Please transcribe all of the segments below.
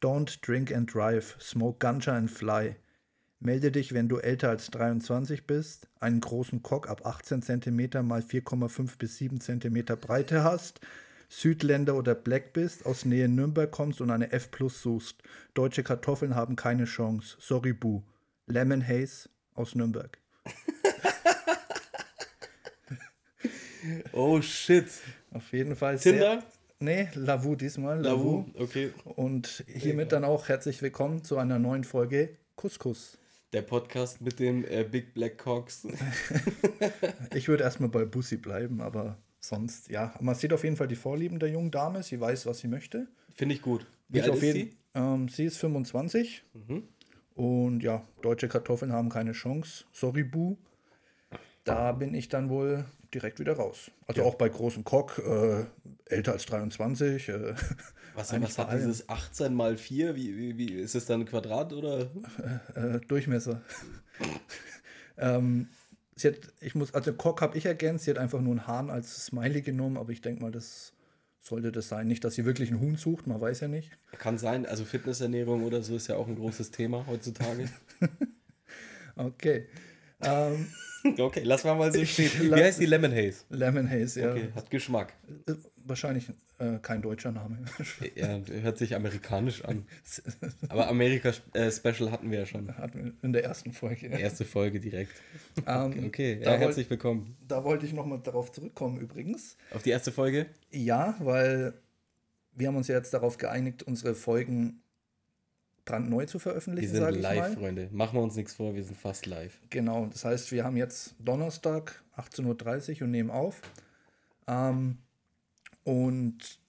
Don't drink and drive, smoke ganja and fly. Melde dich, wenn du älter als 23 bist, einen großen Cock ab 18 cm mal 4,5 bis 7 cm Breite hast, Südländer oder Black bist, aus Nähe Nürnberg kommst und eine F Plus suchst. Deutsche Kartoffeln haben keine Chance. Sorry, Boo. Lemon Haze aus Nürnberg. oh shit. Auf jeden Fall. Tinder? Sehr, nee, Lavu diesmal. Lavu, okay. Und hiermit dann auch herzlich willkommen zu einer neuen Folge Couscous. Der Podcast mit den äh, Big Black Cocks. ich würde erstmal bei Bussi bleiben, aber sonst, ja. Man sieht auf jeden Fall die Vorlieben der jungen Dame. Sie weiß, was sie möchte. Finde ich gut. Wie ich alt ist jeden, sie? Ähm, sie ist 25. Mhm. Und ja, deutsche Kartoffeln haben keine Chance. Sorry, Bu. Da bin ich dann wohl direkt wieder raus. Also ja. auch bei großen Cock, äh, älter als 23. Äh, was, was hat dieses 18 mal 4? Wie, wie, wie ist es dann ein Quadrat oder? Äh, äh Durchmesser. ähm, sie hat, ich muss, also Cock habe ich ergänzt, sie hat einfach nur einen Hahn als Smiley genommen, aber ich denke mal, das sollte das sein. Nicht, dass sie wirklich einen Huhn sucht, man weiß ja nicht. Kann sein, also Fitnessernährung oder so ist ja auch ein großes Thema heutzutage. okay. Ähm, okay, lass mal mal so stehen. Wie heißt die Lemon Haze? Lemon Haze, ja. Okay, hat Geschmack. Äh, wahrscheinlich äh, kein deutscher Name. ja, hört sich amerikanisch an. Aber Amerika-Special äh, hatten wir ja schon. Hatten wir in der ersten Folge. Erste Folge direkt. Ähm, okay, ja, herzlich willkommen. Da wollte ich nochmal darauf zurückkommen übrigens. Auf die erste Folge? Ja, weil wir haben uns ja jetzt darauf geeinigt, unsere Folgen brandneu zu veröffentlichen. Wir sind live, Freunde. Machen wir uns nichts vor, wir sind fast live. Genau, das heißt, wir haben jetzt Donnerstag, 18.30 Uhr und nehmen auf. Ähm, und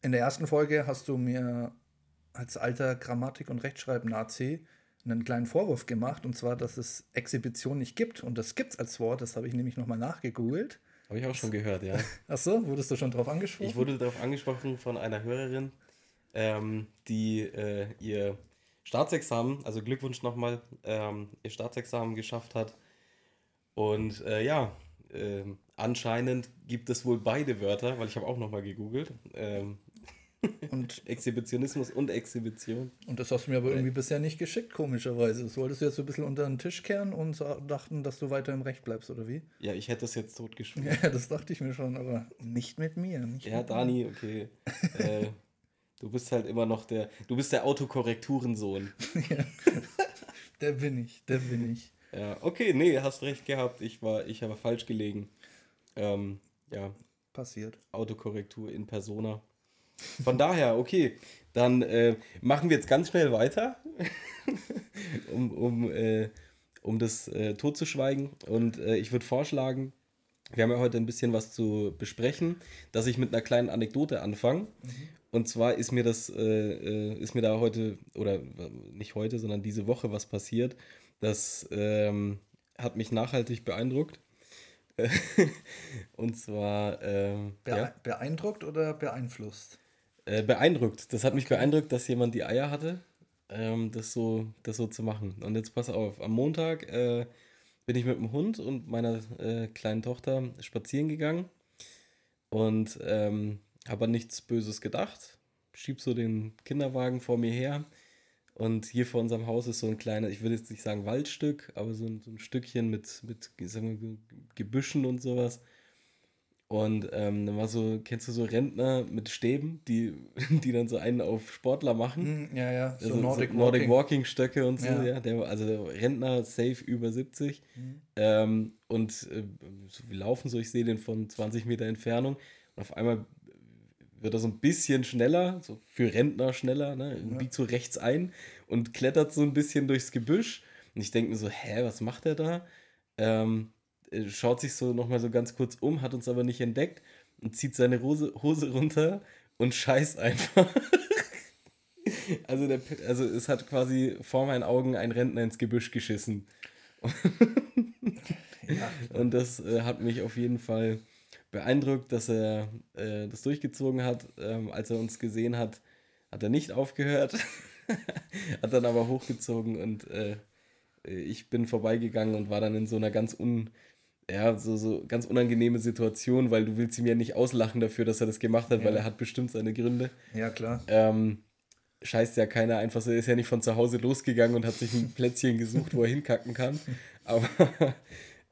in der ersten Folge hast du mir als alter Grammatik- und Rechtschreiben-Nazi einen kleinen Vorwurf gemacht, und zwar, dass es Exhibition nicht gibt. Und das gibt es als Wort, das habe ich nämlich nochmal nachgegoogelt. Habe ich auch schon gehört, ja. Ach so, wurdest du schon darauf angesprochen? Ich wurde darauf angesprochen von einer Hörerin, ähm, die äh, ihr Staatsexamen, also Glückwunsch nochmal, ähm, ihr Staatsexamen geschafft hat. Und äh, ja, äh, anscheinend gibt es wohl beide Wörter, weil ich habe auch nochmal gegoogelt. Ähm, und Exhibitionismus und Exhibition. Und das hast du mir aber irgendwie bisher nicht geschickt, komischerweise. Das wolltest du jetzt so ein bisschen unter den Tisch kehren und dachten, dass du weiter im Recht bleibst, oder wie? Ja, ich hätte das jetzt totgeschrieben. Ja, das dachte ich mir schon, aber nicht mit mir. Nicht ja, mit Dani, mir. okay. äh, Du bist halt immer noch der, du bist der Autokorrekturensohn. ja, der bin ich, der bin ich. Ja, okay, nee, hast recht gehabt. Ich war, ich habe falsch gelegen. Ähm, ja. Passiert. Autokorrektur in Persona. Von daher, okay, dann äh, machen wir jetzt ganz schnell weiter, um, um, äh, um das äh, totzuschweigen. Und äh, ich würde vorschlagen, wir haben ja heute ein bisschen was zu besprechen, dass ich mit einer kleinen Anekdote anfange. Mhm. Und zwar ist mir das, äh, äh, ist mir da heute, oder nicht heute, sondern diese Woche was passiert. Das ähm, hat mich nachhaltig beeindruckt. und zwar. Ähm, Be ja? Beeindruckt oder beeinflusst? Äh, beeindruckt. Das hat mich beeindruckt, dass jemand die Eier hatte, ähm, das, so, das so zu machen. Und jetzt pass auf, am Montag äh, bin ich mit dem Hund und meiner äh, kleinen Tochter spazieren gegangen. Und ähm, habe an nichts Böses gedacht. Schieb so den Kinderwagen vor mir her. Und hier vor unserem Haus ist so ein kleiner, ich würde jetzt nicht sagen Waldstück, aber so ein, so ein Stückchen mit, mit sagen wir, Gebüschen und sowas. Und ähm, dann war so, kennst du so Rentner mit Stäben, die, die dann so einen auf Sportler machen? Hm, ja, ja, so, also, Nordic, so Nordic Walking. Walking Stöcke und so, ja. ja der, also Rentner safe über 70. Mhm. Ähm, und äh, so, wir laufen so, ich sehe den von 20 Meter Entfernung. Und auf einmal wird er so ein bisschen schneller, so für Rentner schneller, ne? Ja. biegt so rechts ein und klettert so ein bisschen durchs Gebüsch. Und ich denke mir so, hä, was macht er da? Ähm, schaut sich so nochmal so ganz kurz um, hat uns aber nicht entdeckt und zieht seine Hose, Hose runter und scheißt einfach. also, der, also es hat quasi vor meinen Augen ein Rentner ins Gebüsch geschissen. ja. Und das äh, hat mich auf jeden Fall beeindruckt, dass er äh, das durchgezogen hat. Ähm, als er uns gesehen hat, hat er nicht aufgehört, hat dann aber hochgezogen und äh, ich bin vorbeigegangen und war dann in so einer ganz un ja, so, so ganz unangenehme Situation, weil du willst ihm ja nicht auslachen dafür, dass er das gemacht hat, ja. weil er hat bestimmt seine Gründe. Ja, klar. Ähm, scheißt ja keiner einfach so, er ist ja nicht von zu Hause losgegangen und hat sich ein Plätzchen gesucht, wo er hinkacken kann. Aber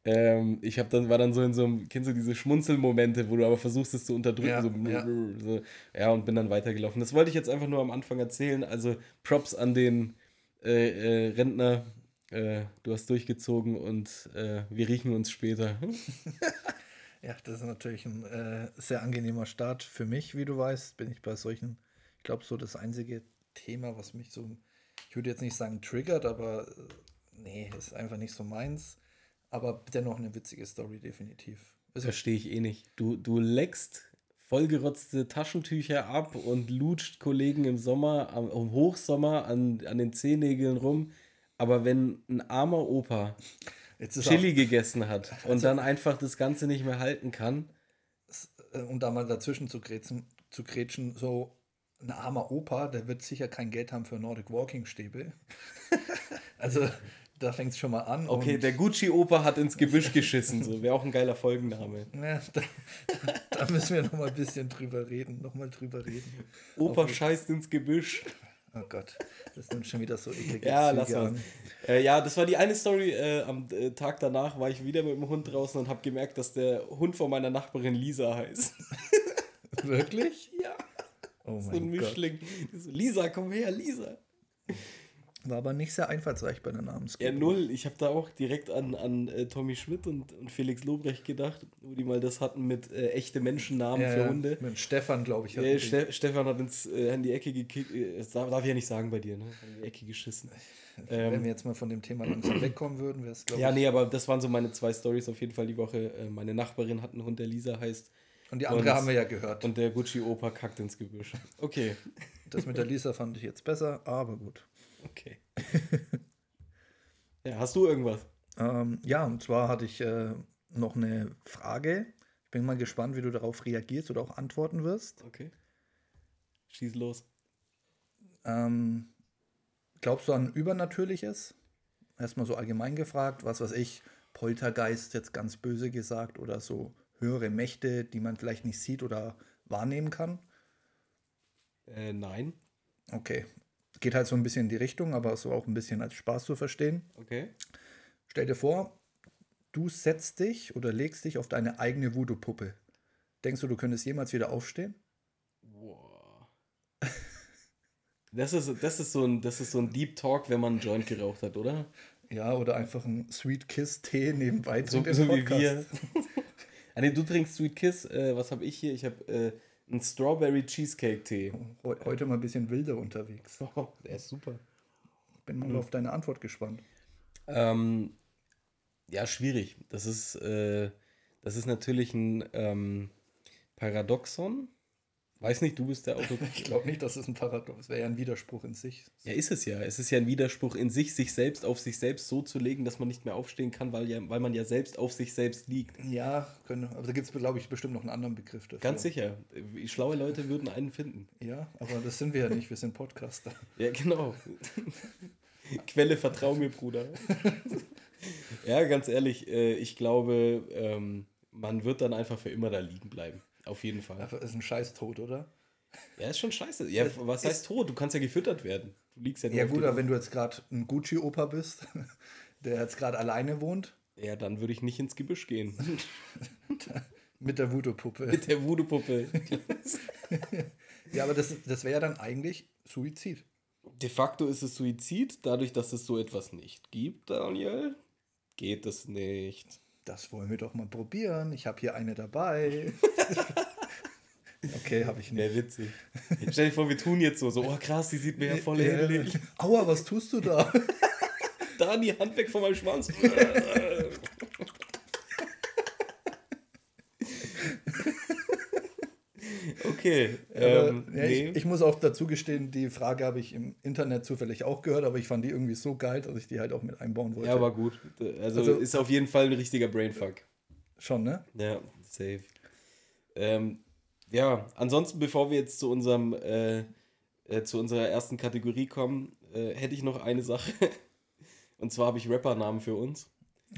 ähm, ich habe dann, war dann so in so einem, kennst du diese Schmunzelmomente, wo du aber versuchst, es zu unterdrücken, ja, so, ja. so, ja, und bin dann weitergelaufen. Das wollte ich jetzt einfach nur am Anfang erzählen. Also Props an den äh, äh, Rentner. Äh, du hast durchgezogen und äh, wir riechen uns später. ja, das ist natürlich ein äh, sehr angenehmer Start für mich, wie du weißt. Bin ich bei solchen, ich glaube, so das einzige Thema, was mich so, ich würde jetzt nicht sagen triggert, aber äh, nee, ist einfach nicht so meins. Aber dennoch eine witzige Story, definitiv. Also, Verstehe ich eh nicht. Du, du leckst vollgerotzte Taschentücher ab und lutscht Kollegen im Sommer, am, im Hochsommer an, an den Zehennägeln rum. Aber wenn ein armer Opa Chili gegessen hat also, und dann einfach das Ganze nicht mehr halten kann. Äh, um da mal dazwischen zu grätschen, zu grätschen so ein armer Opa, der wird sicher kein Geld haben für Nordic Walking Stäbe. also da fängt es schon mal an. Okay, der Gucci-Opa hat ins Gebüsch geschissen. So wäre auch ein geiler Folgenname. Ja, da, da, müssen wir noch mal ein bisschen drüber reden. Noch mal drüber reden. Opa Auf, scheißt ins Gebüsch. Oh Gott, das sind schon wieder so eklige Ja, lass mal. Äh, ja, das war die eine Story. Äh, am äh, Tag danach war ich wieder mit dem Hund draußen und habe gemerkt, dass der Hund von meiner Nachbarin Lisa heißt. Wirklich? ja. Oh so ein Mischling. So, Lisa, komm her, Lisa. War aber nicht sehr einfallsreich bei der Namensgebung. Ja, null. Ich habe da auch direkt an, an äh, Tommy Schmidt und, und Felix Lobrecht gedacht, wo die mal das hatten mit äh, echte Menschennamen ja, für Hunde. Mit Stefan, glaube ich. Ja, Ste Stefan hat ins, äh, in die Ecke gekickt. Äh, das darf, darf ich ja nicht sagen bei dir, ne? In die Ecke geschissen. Wenn ähm, wir jetzt mal von dem Thema langsam wegkommen würden, wäre es, glaube Ja, nee, aber das waren so meine zwei Stories auf jeden Fall die Woche. Äh, meine Nachbarin hat einen Hund, der Lisa heißt. Und die andere und, haben wir ja gehört. Und der Gucci-Opa kackt ins Gebüsch. Okay. Das mit der Lisa fand ich jetzt besser, aber gut. Okay. ja, hast du irgendwas? Ähm, ja, und zwar hatte ich äh, noch eine Frage. Ich bin mal gespannt, wie du darauf reagierst oder auch antworten wirst. Okay. Schieß los. Ähm, glaubst du an Übernatürliches? Erstmal so allgemein gefragt, was weiß ich, Poltergeist jetzt ganz böse gesagt oder so höhere Mächte, die man vielleicht nicht sieht oder wahrnehmen kann? Äh, nein. Okay, Geht halt so ein bisschen in die Richtung, aber so auch ein bisschen als Spaß zu verstehen. Okay. Stell dir vor, du setzt dich oder legst dich auf deine eigene Voodoo-Puppe. Denkst du, du könntest jemals wieder aufstehen? Boah. Das ist, das, ist so ein, das ist so ein Deep Talk, wenn man einen Joint geraucht hat, oder? Ja, oder einfach ein Sweet Kiss Tee nebenbei so, so wie wir. ah, nee, du trinkst Sweet Kiss. Äh, was habe ich hier? Ich habe äh, ein Strawberry Cheesecake Tee. Heute mal ein bisschen wilder unterwegs. Oh, der ist super. Bin mal mhm. auf deine Antwort gespannt. Ähm, ja, schwierig. Das ist, äh, das ist natürlich ein ähm, Paradoxon. Weiß nicht, du bist der Autor. ich glaube nicht, dass es ein Paradox wäre ja ein Widerspruch in sich. Ja, ist es ja. Es ist ja ein Widerspruch in sich, sich selbst auf sich selbst so zu legen, dass man nicht mehr aufstehen kann, weil, ja, weil man ja selbst auf sich selbst liegt. Ja, können, aber da gibt es, glaube ich, bestimmt noch einen anderen Begriff dafür. Ganz sicher. Schlaue Leute würden einen finden. Ja, aber das sind wir ja nicht. Wir sind Podcaster. ja, genau. Quelle, vertrau mir, Bruder. ja, ganz ehrlich, äh, ich glaube, ähm, man wird dann einfach für immer da liegen bleiben. Auf jeden Fall. Das ist ein scheiß Tod, oder? Ja, ist schon scheiße. Ja, was heißt tot? Du kannst ja gefüttert werden. Du liegst ja Ja, gut, aber wenn du jetzt gerade ein Gucci-Opa bist, der jetzt gerade alleine wohnt. Ja, dann würde ich nicht ins Gebüsch gehen. Mit der Voodoo-Puppe. Mit der Voodoo-Puppe. ja, aber das, das wäre ja dann eigentlich Suizid. De facto ist es Suizid, dadurch, dass es so etwas nicht gibt, Daniel, geht es nicht das wollen wir doch mal probieren. Ich habe hier eine dabei. okay, habe ich nicht. Wäre witzig. Stell dir vor, wir tun jetzt so, so, oh krass, die sieht mir ja voll ähnlich. Aua, was tust du da? Dani, Hand weg von meinem Schwanz. Okay. Ähm, ja, nee. ich, ich, muss auch dazu gestehen, die Frage habe ich im Internet zufällig auch gehört, aber ich fand die irgendwie so geil, dass ich die halt auch mit einbauen wollte. Ja, aber gut. Also, also ist auf jeden Fall ein richtiger Brainfuck. Schon, ne? Ja, safe. Ähm, ja, ansonsten, bevor wir jetzt zu unserem äh, äh, zu unserer ersten Kategorie kommen, äh, hätte ich noch eine Sache. Und zwar habe ich Rappernamen für uns.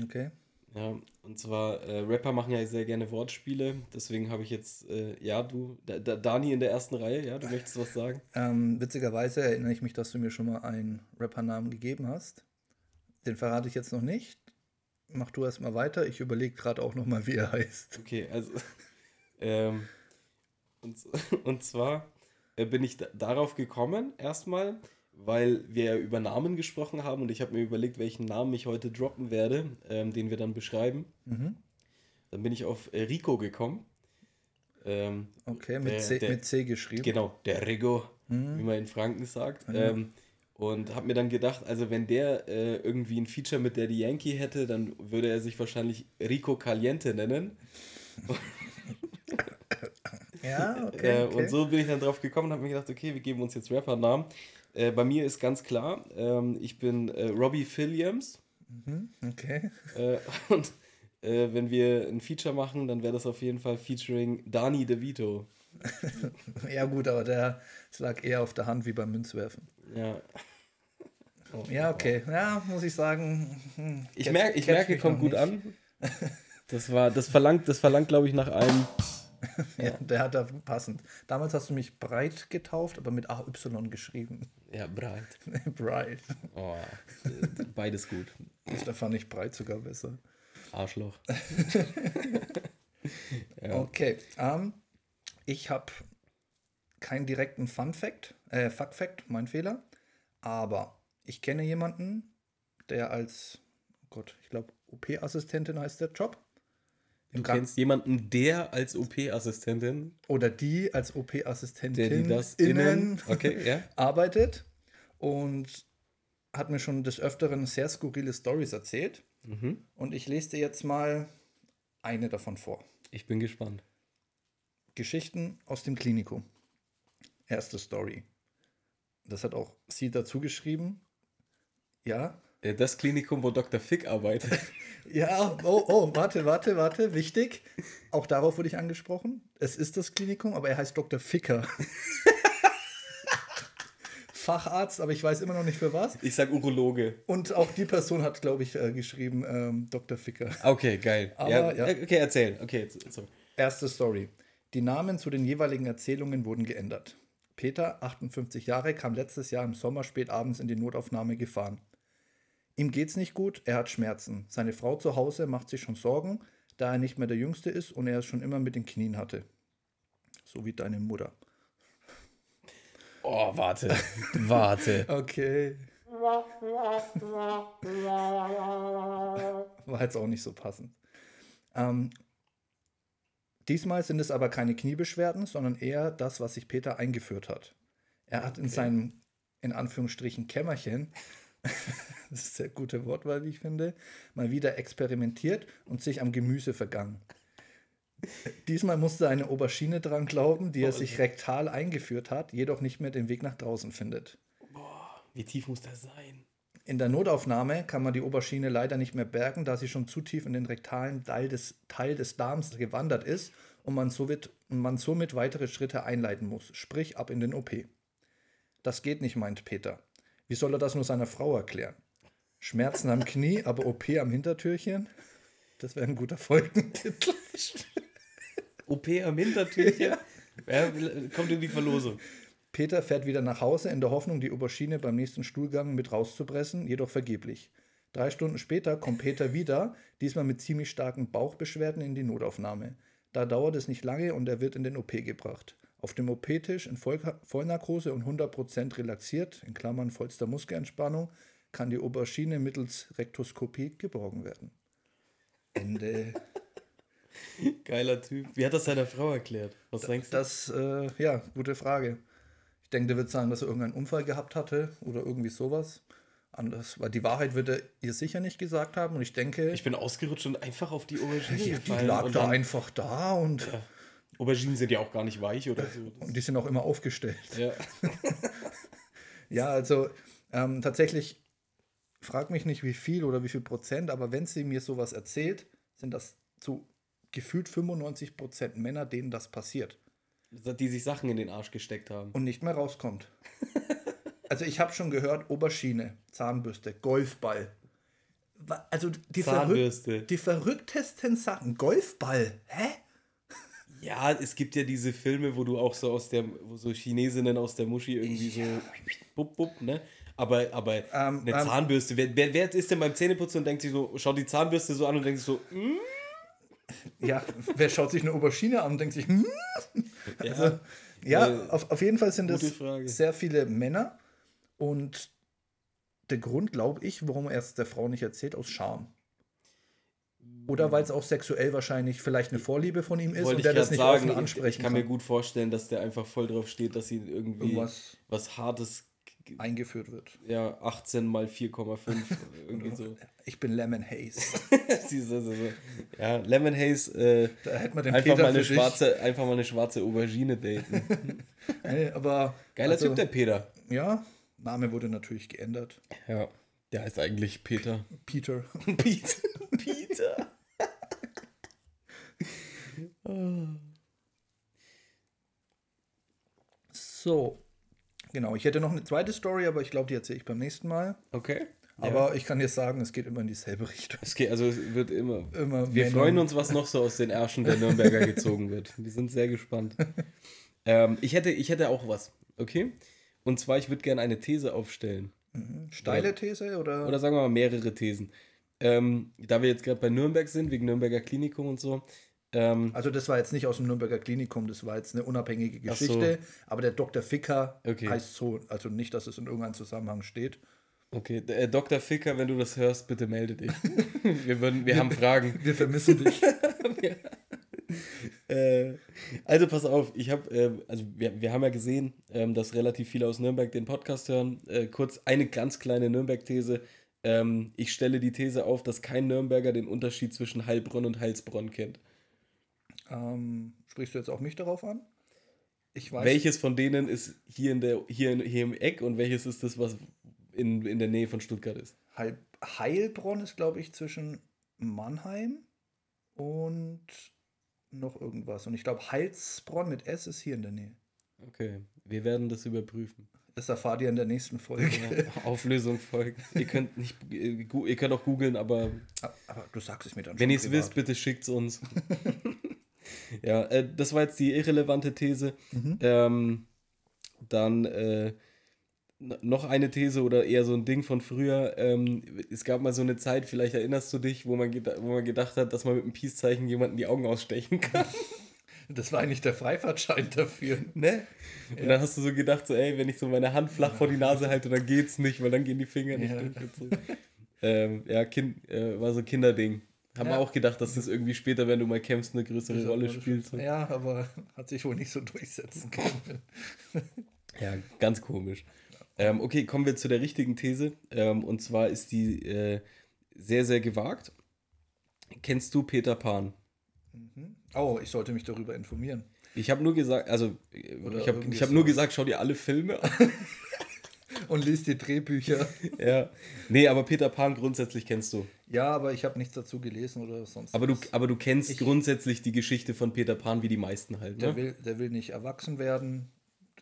Okay. Ja, und zwar, äh, Rapper machen ja sehr gerne Wortspiele, deswegen habe ich jetzt, äh, ja, du, da, da, Dani in der ersten Reihe, ja, du möchtest was sagen? Ähm, witzigerweise erinnere ich mich, dass du mir schon mal einen Rappernamen gegeben hast. Den verrate ich jetzt noch nicht. Mach du erst mal weiter. Ich überlege gerade auch noch mal, wie er heißt. Okay, also, ähm, und, und zwar äh, bin ich da, darauf gekommen, erstmal, weil wir ja über Namen gesprochen haben und ich habe mir überlegt, welchen Namen ich heute droppen werde, ähm, den wir dann beschreiben. Mhm. Dann bin ich auf äh, Rico gekommen. Ähm, okay, mit, der, C, der, mit C geschrieben. Genau, der Rigo, mhm. wie man in Franken sagt. Mhm. Ähm, und habe mir dann gedacht, also wenn der äh, irgendwie ein Feature mit Daddy Yankee hätte, dann würde er sich wahrscheinlich Rico Caliente nennen. ja, okay, okay. Und so bin ich dann drauf gekommen und habe mir gedacht, okay, wir geben uns jetzt Rappernamen. Äh, bei mir ist ganz klar, ähm, ich bin äh, Robbie Williams. Mhm, okay. Äh, und äh, wenn wir ein Feature machen, dann wäre das auf jeden Fall featuring Dani DeVito. ja, gut, aber der lag eher auf der Hand wie beim Münzwerfen. Ja. Oh, ja, okay. Ja, muss ich sagen. Hm, ich, merk, ich merke, kommt gut nicht. an. Das war, das verlangt, das verlangt, glaube ich, nach einem ja, der hat da passend. Damals hast du mich breit getauft, aber mit AY geschrieben. Ja, breit. breit. Oh, beides gut. Da fand ich breit sogar besser. Arschloch. ja. Okay. Um, ähm, ich habe keinen direkten Fun Fact, äh, Fuck Fact, mein Fehler. Aber ich kenne jemanden, der als, oh Gott, ich glaube, OP-Assistentin heißt der Job. Du kennst jemanden, der als OP-Assistentin oder die als OP-Assistentin der die das innen, okay, ja. arbeitet und hat mir schon des Öfteren sehr skurrile Stories erzählt. Mhm. Und ich lese dir jetzt mal eine davon vor. Ich bin gespannt. Geschichten aus dem Klinikum. Erste Story. Das hat auch sie dazu geschrieben. Ja, das Klinikum, wo Dr. Fick arbeitet. ja, oh, oh, warte, warte, warte, wichtig. Auch darauf wurde ich angesprochen. Es ist das Klinikum, aber er heißt Dr. Ficker. Facharzt, aber ich weiß immer noch nicht für was. Ich sag Urologe. Und auch die Person hat, glaube ich, äh, geschrieben, ähm, Dr. Ficker. Okay, geil. Aber, ja, ja. Okay, erzähl. Okay, sorry. Erste Story. Die Namen zu den jeweiligen Erzählungen wurden geändert. Peter, 58 Jahre, kam letztes Jahr im Sommer spät abends in die Notaufnahme gefahren. Ihm geht's nicht gut, er hat Schmerzen. Seine Frau zu Hause macht sich schon Sorgen, da er nicht mehr der Jüngste ist und er es schon immer mit den Knien hatte. So wie deine Mutter. Oh, warte. warte. Okay. War jetzt auch nicht so passend. Ähm, diesmal sind es aber keine Kniebeschwerden, sondern eher das, was sich Peter eingeführt hat. Er hat okay. in seinem, in Anführungsstrichen, Kämmerchen das ist sehr gute Wortwahl, wie ich finde, mal wieder experimentiert und sich am Gemüse vergangen. Diesmal musste eine Aubergine dran glauben, die er sich rektal eingeführt hat, jedoch nicht mehr den Weg nach draußen findet. Boah, wie tief muss das sein? In der Notaufnahme kann man die Aubergine leider nicht mehr bergen, da sie schon zu tief in den rektalen Teil des, Teil des Darms gewandert ist und man somit, man somit weitere Schritte einleiten muss, sprich ab in den OP. Das geht nicht, meint Peter. Wie soll er das nur seiner Frau erklären? Schmerzen am Knie, aber OP am Hintertürchen? Das wäre ein guter Folgentitel. OP am Hintertürchen? Ja. kommt in die Verlosung. Peter fährt wieder nach Hause in der Hoffnung, die Aubergine beim nächsten Stuhlgang mit rauszupressen, jedoch vergeblich. Drei Stunden später kommt Peter wieder, diesmal mit ziemlich starken Bauchbeschwerden in die Notaufnahme. Da dauert es nicht lange und er wird in den OP gebracht. Auf dem OP-Tisch in Vollnarkose und 100% relaxiert, in Klammern vollster Muskelentspannung, kann die Aubergine mittels Rektoskopie geborgen werden. Ende. Geiler Typ. Wie hat das seiner Frau erklärt? Was denkst du? Das, äh, ja, gute Frage. Ich denke, der wird sagen, dass er irgendeinen Unfall gehabt hatte oder irgendwie sowas. Anders, weil die Wahrheit wird er ihr sicher nicht gesagt haben und ich denke. Ich bin ausgerutscht und einfach auf die Aubergine ja, Die lag da einfach da und. Ja. Auberginen sind ja auch gar nicht weich oder so. Und die sind auch immer aufgestellt. Ja, ja also ähm, tatsächlich, frag mich nicht wie viel oder wie viel Prozent, aber wenn sie mir sowas erzählt, sind das zu gefühlt 95 Prozent Männer, denen das passiert. Die sich Sachen in den Arsch gesteckt haben. Und nicht mehr rauskommt. also ich habe schon gehört, Oberschiene, Zahnbürste, Golfball. Also die, verrück die verrücktesten Sachen. Golfball, hä? Ja, es gibt ja diese Filme, wo du auch so aus der, wo so Chinesinnen aus der Muschi irgendwie ja. so bup, bup, ne? Aber, aber ähm, eine ähm, Zahnbürste, wer, wer, wer ist denn beim Zähneputzen und denkt sich so, schaut die Zahnbürste so an und denkt sich so, mm? Ja, wer schaut sich eine Aubergine an und denkt sich, mm? also, ja, ja äh, auf, auf jeden Fall sind das sehr viele Männer und der Grund, glaube ich, warum er es der Frau nicht erzählt, aus Scham. Oder weil es auch sexuell wahrscheinlich vielleicht eine Vorliebe von ihm ist Wollte und der das nicht sagen, offen ansprechen Ich kann, kann mir gut vorstellen, dass der einfach voll drauf steht, dass sie irgendwie Irgendwas was Hartes eingeführt wird. Ja, 18 mal 4,5. irgendwie so. Ich bin Lemon Haze. ja, Lemon Haze. Äh, da hätte man den einfach, mal eine schwarze, einfach mal eine schwarze Aubergine daten. hey, aber, Geiler also, Typ, der Peter. Ja, Name wurde natürlich geändert. Ja, der heißt eigentlich Peter. Peter. Peter. Peter. So, genau. Ich hätte noch eine zweite Story, aber ich glaube, die erzähle ich beim nächsten Mal. Okay. Aber ja. ich kann dir sagen, es geht immer in dieselbe Richtung. Es geht, also es wird immer. immer wir freuen uns, was noch so aus den Ärschen der Nürnberger gezogen wird. Wir sind sehr gespannt. ähm, ich, hätte, ich hätte auch was, okay? Und zwar, ich würde gerne eine These aufstellen. Mhm. Steile These oder? Oder sagen wir mal mehrere Thesen. Ähm, da wir jetzt gerade bei Nürnberg sind, wegen Nürnberger Klinikum und so. Ähm, also das war jetzt nicht aus dem Nürnberger Klinikum, das war jetzt eine unabhängige Geschichte. So. Aber der Dr. Ficker okay. heißt so, also nicht, dass es in irgendeinem Zusammenhang steht. Okay, äh, Dr. Ficker, wenn du das hörst, bitte melde dich. wir würden, wir haben Fragen. Wir vermissen dich. äh, also pass auf, ich habe, äh, also wir, wir haben ja gesehen, ähm, dass relativ viele aus Nürnberg den Podcast hören. Äh, kurz eine ganz kleine Nürnberg-These. Ähm, ich stelle die These auf, dass kein Nürnberger den Unterschied zwischen Heilbronn und Heilsbronn kennt. Ähm, sprichst du jetzt auch mich darauf an? Ich weiß. Welches von denen ist hier, in der, hier, in, hier im Eck und welches ist das, was in, in der Nähe von Stuttgart ist? Heil, Heilbronn ist, glaube ich, zwischen Mannheim und noch irgendwas. Und ich glaube, Heilsbronn mit S ist hier in der Nähe. Okay, wir werden das überprüfen. Das erfahrt ihr in der nächsten Folge. Ja, Auflösung folgt. ihr könnt nicht, ihr könnt auch googeln, aber. Aber du sagst es mir dann Wenn ihr es wisst, bitte schickt es uns. ja, äh, das war jetzt die irrelevante These. Mhm. Ähm, dann äh, noch eine These oder eher so ein Ding von früher. Ähm, es gab mal so eine Zeit, vielleicht erinnerst du dich, wo man, wo man gedacht hat, dass man mit einem Peace-Zeichen jemanden die Augen ausstechen kann. Das war eigentlich der Freifahrtschein dafür. Ne? Und ja. dann hast du so gedacht, so, ey, wenn ich so meine Hand flach vor die Nase halte, dann geht's nicht, weil dann gehen die Finger nicht ja. durch. So. Ähm, ja, kind, äh, war so ein Kinderding. Haben ja. wir auch gedacht, dass das irgendwie später, wenn du mal kämpfst, eine größere Rolle, Rolle spielt. So. Ja, aber hat sich wohl nicht so durchsetzen können. ja, ganz komisch. Ähm, okay, kommen wir zu der richtigen These. Ähm, und zwar ist die äh, sehr, sehr gewagt. Kennst du Peter Pan? Mhm. Oh, ich sollte mich darüber informieren. Ich habe nur gesagt, also Oder ich habe hab nur gesagt, schau dir alle Filme an. Und liest die Drehbücher. ja. Nee, aber Peter Pan grundsätzlich kennst du. Ja, aber ich habe nichts dazu gelesen oder sonst. Aber du, aber du kennst ich, grundsätzlich die Geschichte von Peter Pan wie die meisten halt. Ne? Der, will, der will nicht erwachsen werden.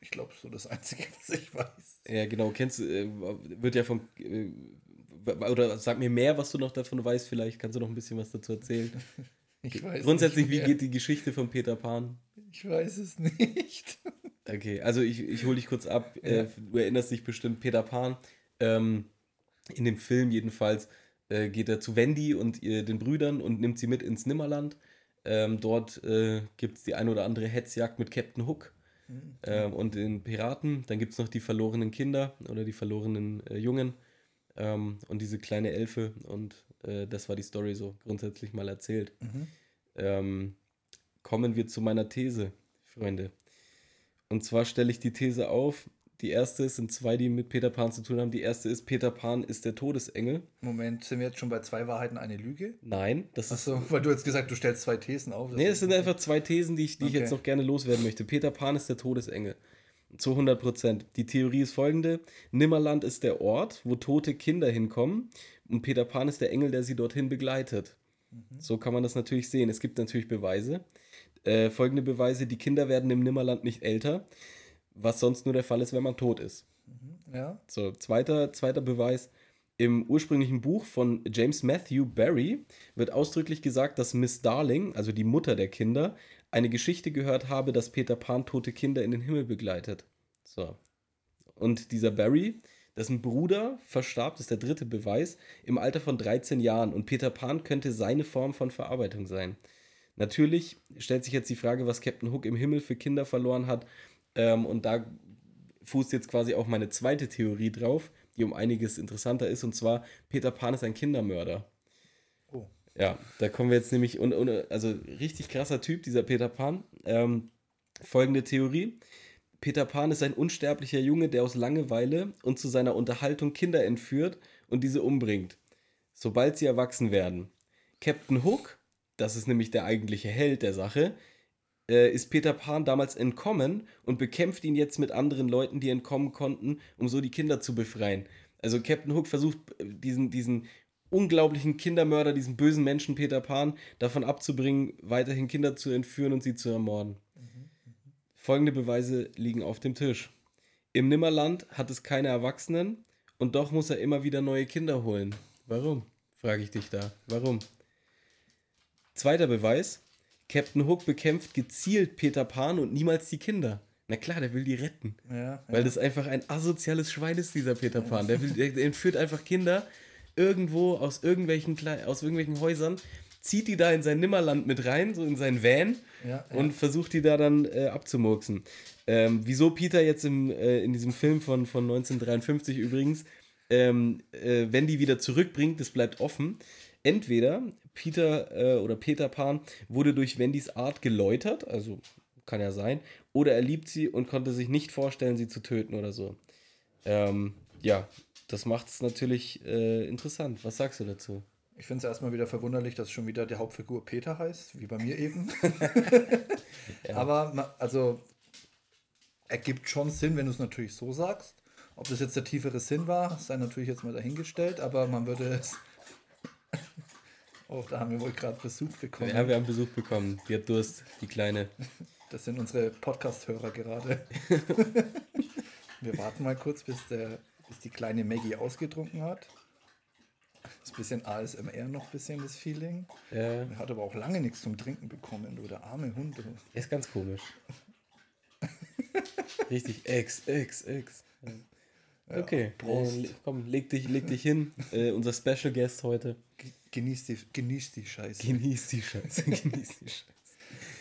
Ich glaube, so das Einzige, was ich weiß. Ja, genau. Kennst du, äh, wird ja von. Äh, oder sag mir mehr, was du noch davon weißt, vielleicht kannst du noch ein bisschen was dazu erzählen. Ich weiß Grundsätzlich, wie geht die Geschichte von Peter Pan? Ich weiß es nicht. Okay, also ich, ich hole dich kurz ab. Ja. Äh, du erinnerst dich bestimmt, Peter Pan. Ähm, in dem Film jedenfalls äh, geht er zu Wendy und ihr, den Brüdern und nimmt sie mit ins Nimmerland. Ähm, dort äh, gibt es die ein oder andere Hetzjagd mit Captain Hook mhm. ähm, und den Piraten. Dann gibt es noch die verlorenen Kinder oder die verlorenen äh, Jungen ähm, und diese kleine Elfe. Und äh, das war die Story so grundsätzlich mal erzählt. Mhm. Ähm, kommen wir zu meiner These, Freunde. Und zwar stelle ich die These auf. Die erste sind zwei, die mit Peter Pan zu tun haben. Die erste ist, Peter Pan ist der Todesengel. Moment, sind wir jetzt schon bei zwei Wahrheiten eine Lüge? Nein, das Achso, ist. weil du jetzt gesagt, du stellst zwei Thesen auf. Nee, es sind einfach zwei Thesen, die ich, die okay. ich jetzt noch gerne loswerden möchte. Peter Pan ist der Todesengel. Zu 100 Prozent. Die Theorie ist folgende: Nimmerland ist der Ort, wo tote Kinder hinkommen. Und Peter Pan ist der Engel, der sie dorthin begleitet. Mhm. So kann man das natürlich sehen. Es gibt natürlich Beweise. Äh, folgende Beweise: Die Kinder werden im Nimmerland nicht älter, was sonst nur der Fall ist, wenn man tot ist. Mhm, ja. So, zweiter, zweiter Beweis: Im ursprünglichen Buch von James Matthew Barry wird ausdrücklich gesagt, dass Miss Darling, also die Mutter der Kinder, eine Geschichte gehört habe, dass Peter Pan tote Kinder in den Himmel begleitet. So. Und dieser Barry, dessen Bruder verstarb, das ist der dritte Beweis, im Alter von 13 Jahren. Und Peter Pan könnte seine Form von Verarbeitung sein. Natürlich stellt sich jetzt die Frage, was Captain Hook im Himmel für Kinder verloren hat. Ähm, und da fußt jetzt quasi auch meine zweite Theorie drauf, die um einiges interessanter ist. Und zwar, Peter Pan ist ein Kindermörder. Oh. Ja, da kommen wir jetzt nämlich, und, und, also richtig krasser Typ, dieser Peter Pan. Ähm, folgende Theorie. Peter Pan ist ein unsterblicher Junge, der aus Langeweile und zu seiner Unterhaltung Kinder entführt und diese umbringt, sobald sie erwachsen werden. Captain Hook, das ist nämlich der eigentliche Held der Sache, äh, ist Peter Pan damals entkommen und bekämpft ihn jetzt mit anderen Leuten, die entkommen konnten, um so die Kinder zu befreien. Also Captain Hook versucht äh, diesen, diesen unglaublichen Kindermörder, diesen bösen Menschen Peter Pan davon abzubringen, weiterhin Kinder zu entführen und sie zu ermorden. Folgende Beweise liegen auf dem Tisch. Im Nimmerland hat es keine Erwachsenen und doch muss er immer wieder neue Kinder holen. Warum? frage ich dich da. Warum? Zweiter Beweis. Captain Hook bekämpft gezielt Peter Pan und niemals die Kinder. Na klar, der will die retten. Ja, weil ja. das einfach ein asoziales Schwein ist, dieser Peter Pan. Der, will, der entführt einfach Kinder irgendwo aus irgendwelchen, aus irgendwelchen Häusern, zieht die da in sein Nimmerland mit rein, so in sein Van ja, und versucht die da dann äh, abzumurksen. Ähm, wieso Peter jetzt im, äh, in diesem Film von, von 1953 übrigens, ähm, äh, wenn die wieder zurückbringt, das bleibt offen. Entweder Peter äh, oder Peter Pan wurde durch Wendys Art geläutert, also kann ja sein, oder er liebt sie und konnte sich nicht vorstellen, sie zu töten oder so. Ähm, ja, das macht es natürlich äh, interessant. Was sagst du dazu? Ich finde es erstmal wieder verwunderlich, dass schon wieder die Hauptfigur Peter heißt, wie bei mir eben. ja. Aber also ergibt schon Sinn, wenn du es natürlich so sagst. Ob das jetzt der tiefere Sinn war, sei natürlich jetzt mal dahingestellt, aber man würde es. Oh, da haben wir wohl gerade Besuch bekommen. Ja, wir haben Besuch bekommen. Die hat Durst, die Kleine. Das sind unsere Podcast-Hörer gerade. wir warten mal kurz, bis, der, bis die kleine Maggie ausgetrunken hat. Das bisschen ASMR noch ein bisschen das Feeling. Ja. Er hat aber auch lange nichts zum Trinken bekommen, du, der arme Hund. Du. Er ist ganz komisch. Richtig, Ex, Ex, Ex. Okay, Prost. Äh, komm, leg dich, leg dich hin. Äh, unser Special Guest heute. Genieß die, genieß die Scheiße. Genieß die Scheiße, genieß die Scheiße.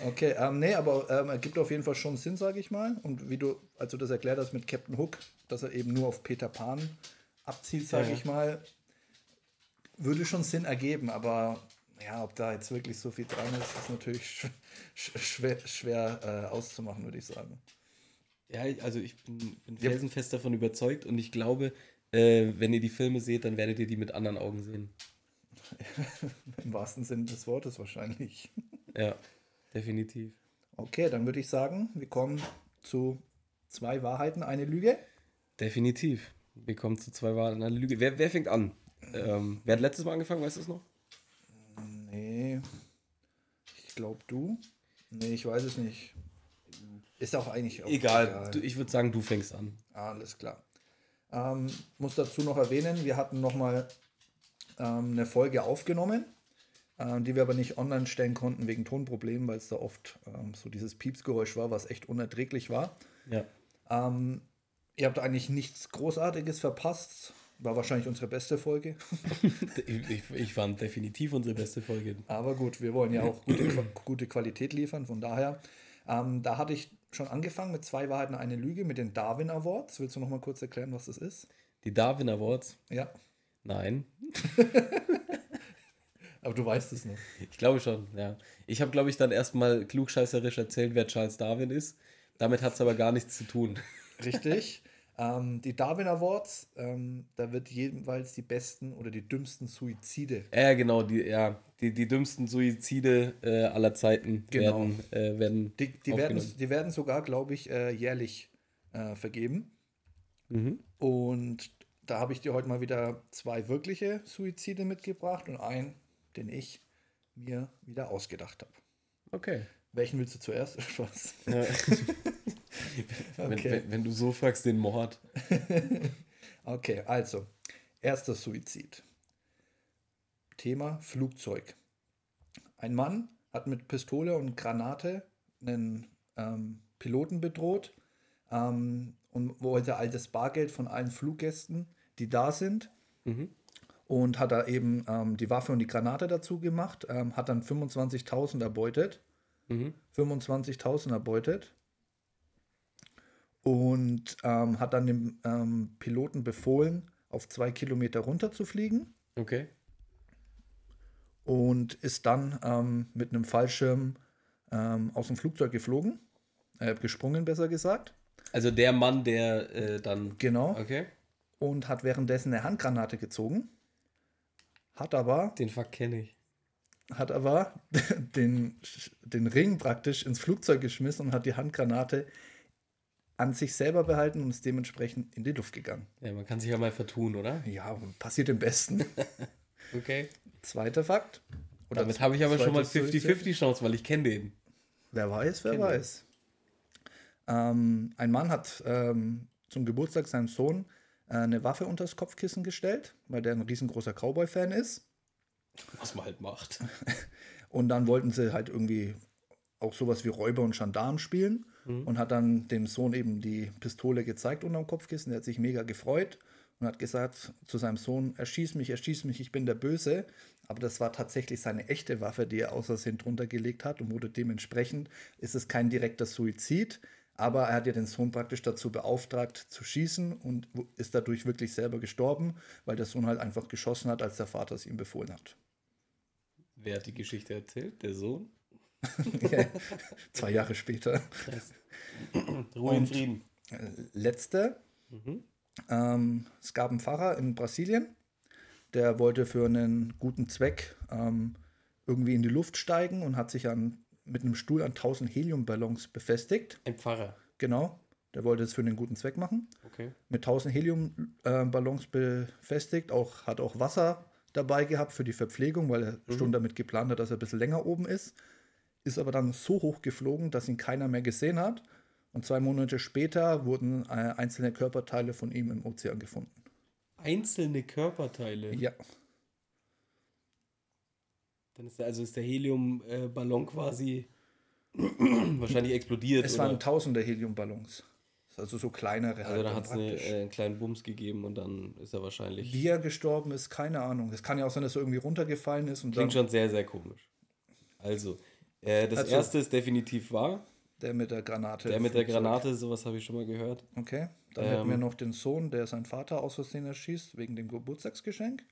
Okay, ähm, nee, aber ähm, er gibt auf jeden Fall schon Sinn, sage ich mal. Und wie du, als du das erklärt hast mit Captain Hook, dass er eben nur auf Peter Pan abzielt, sage ja. ich mal, würde schon Sinn ergeben, aber ja, ob da jetzt wirklich so viel dran ist, ist natürlich schwer, schwer äh, auszumachen, würde ich sagen. Ja, also ich bin, bin felsenfest davon überzeugt und ich glaube, äh, wenn ihr die Filme seht, dann werdet ihr die mit anderen Augen sehen. Im wahrsten Sinne des Wortes wahrscheinlich. Ja, definitiv. Okay, dann würde ich sagen, wir kommen zu zwei Wahrheiten, eine Lüge. Definitiv. Wir kommen zu zwei Wahrheiten, eine Lüge. Wer, wer fängt an? Ähm, wer hat letztes Mal angefangen, weißt du es noch? Nee. Ich glaube du. Nee, ich weiß es nicht. Ist auch eigentlich auch egal. egal. Du, ich würde sagen, du fängst an. Alles klar. Ähm, muss dazu noch erwähnen, wir hatten nochmal ähm, eine Folge aufgenommen, ähm, die wir aber nicht online stellen konnten wegen Tonproblemen, weil es da oft ähm, so dieses Piepsgeräusch war, was echt unerträglich war. Ja. Ähm, ihr habt eigentlich nichts Großartiges verpasst. War wahrscheinlich unsere beste Folge. ich, ich, fand definitiv unsere beste Folge. Aber gut, wir wollen ja auch gute, gute Qualität liefern, von daher. Ähm, da hatte ich schon angefangen mit zwei Wahrheiten, eine Lüge, mit den Darwin Awards. Willst du noch mal kurz erklären, was das ist? Die Darwin Awards? Ja. Nein. Aber du weißt es noch. Ich glaube schon, ja. Ich habe, glaube ich, dann erstmal klugscheißerisch erzählt, wer Charles Darwin ist. Damit hat es aber gar nichts zu tun. Richtig. Ähm, die Darwin Awards, ähm, da wird jeweils die besten oder die dümmsten Suizide. Ja, genau, die, ja, die, die dümmsten Suizide äh, aller Zeiten genau. werden, äh, werden. Die, die, werden, die werden sogar, glaube ich, äh, jährlich äh, vergeben. Mhm. Und da habe ich dir heute mal wieder zwei wirkliche Suizide mitgebracht und einen, den ich mir wieder ausgedacht habe. Okay. Welchen willst du zuerst? Spaß. Ja. wenn, okay. wenn, wenn, du so fragst, den Mord. okay, also. Erster Suizid. Thema Flugzeug. Ein Mann hat mit Pistole und Granate einen ähm, Piloten bedroht ähm, und wollte all das Bargeld von allen Fluggästen, die da sind. Mhm. Und hat da eben ähm, die Waffe und die Granate dazu gemacht, ähm, hat dann 25.000 erbeutet. Mhm. 25.000 erbeutet. Und ähm, hat dann dem ähm, Piloten befohlen, auf zwei Kilometer runter zu fliegen. Okay. Und ist dann ähm, mit einem Fallschirm ähm, aus dem Flugzeug geflogen. Äh, gesprungen, besser gesagt. Also der Mann, der äh, dann. Genau. Okay. Und hat währenddessen eine Handgranate gezogen. Hat aber, Den Fakt kenne ich. hat aber den, den Ring praktisch ins Flugzeug geschmissen und hat die Handgranate an sich selber behalten und ist dementsprechend in die Luft gegangen. Ja, man kann sich ja mal vertun, oder? Ja, passiert im Besten. Okay. Zweiter Fakt. Oder Damit habe ich aber schon mal zweites 50-50 Chance, weil ich kenne den. Wer weiß, wer weiß. Ähm, ein Mann hat ähm, zum Geburtstag seinem Sohn eine Waffe unter das Kopfkissen gestellt, weil der ein riesengroßer Cowboy-Fan ist. Was man halt macht. Und dann wollten sie halt irgendwie auch sowas wie Räuber und Gendarm spielen und hat dann dem Sohn eben die Pistole gezeigt unterm Kopfkissen. Der hat sich mega gefreut und hat gesagt zu seinem Sohn, erschieß mich, erschieß mich, ich bin der Böse. Aber das war tatsächlich seine echte Waffe, die er außersehen drunter gelegt hat und wurde dementsprechend, ist es kein direkter Suizid, aber er hat ja den Sohn praktisch dazu beauftragt zu schießen und ist dadurch wirklich selber gestorben, weil der Sohn halt einfach geschossen hat, als der Vater es ihm befohlen hat. Wer hat die Geschichte erzählt? Der Sohn? Zwei Jahre später. Krass. Ruhe in Frieden. Letzte. Ähm, es gab einen Pfarrer in Brasilien, der wollte für einen guten Zweck ähm, irgendwie in die Luft steigen und hat sich an, mit einem Stuhl an 1000 Heliumballons befestigt. Ein Pfarrer. Genau, der wollte es für einen guten Zweck machen. Okay. Mit 1000 Heliumballons befestigt, auch, hat auch Wasser dabei gehabt für die Verpflegung, weil er schon damit geplant hat, dass er ein bisschen länger oben ist. Ist aber dann so hoch geflogen, dass ihn keiner mehr gesehen hat. Und zwei Monate später wurden äh, einzelne Körperteile von ihm im Ozean gefunden. Einzelne Körperteile. Ja, Dann ist der, also ist der Heliumballon quasi wahrscheinlich explodiert. es oder? waren tausende Heliumballons. Also so kleinere also da dann hat es eine, äh, einen kleinen Bums gegeben und dann ist er wahrscheinlich. Wie er gestorben ist, keine Ahnung. Es kann ja auch sein, dass er irgendwie runtergefallen ist und Klingt schon sehr, sehr komisch. Also, äh, das Also- erste ist definitiv wahr. der mit der Granate. Der mit der. Granate, sowas habe ich schon mal gehört. Okay, dann Ähm, hätten wir noch den Sohn, der seinen Vater aus Versehen erschießt, wegen dem Geburtstagsgeschenk.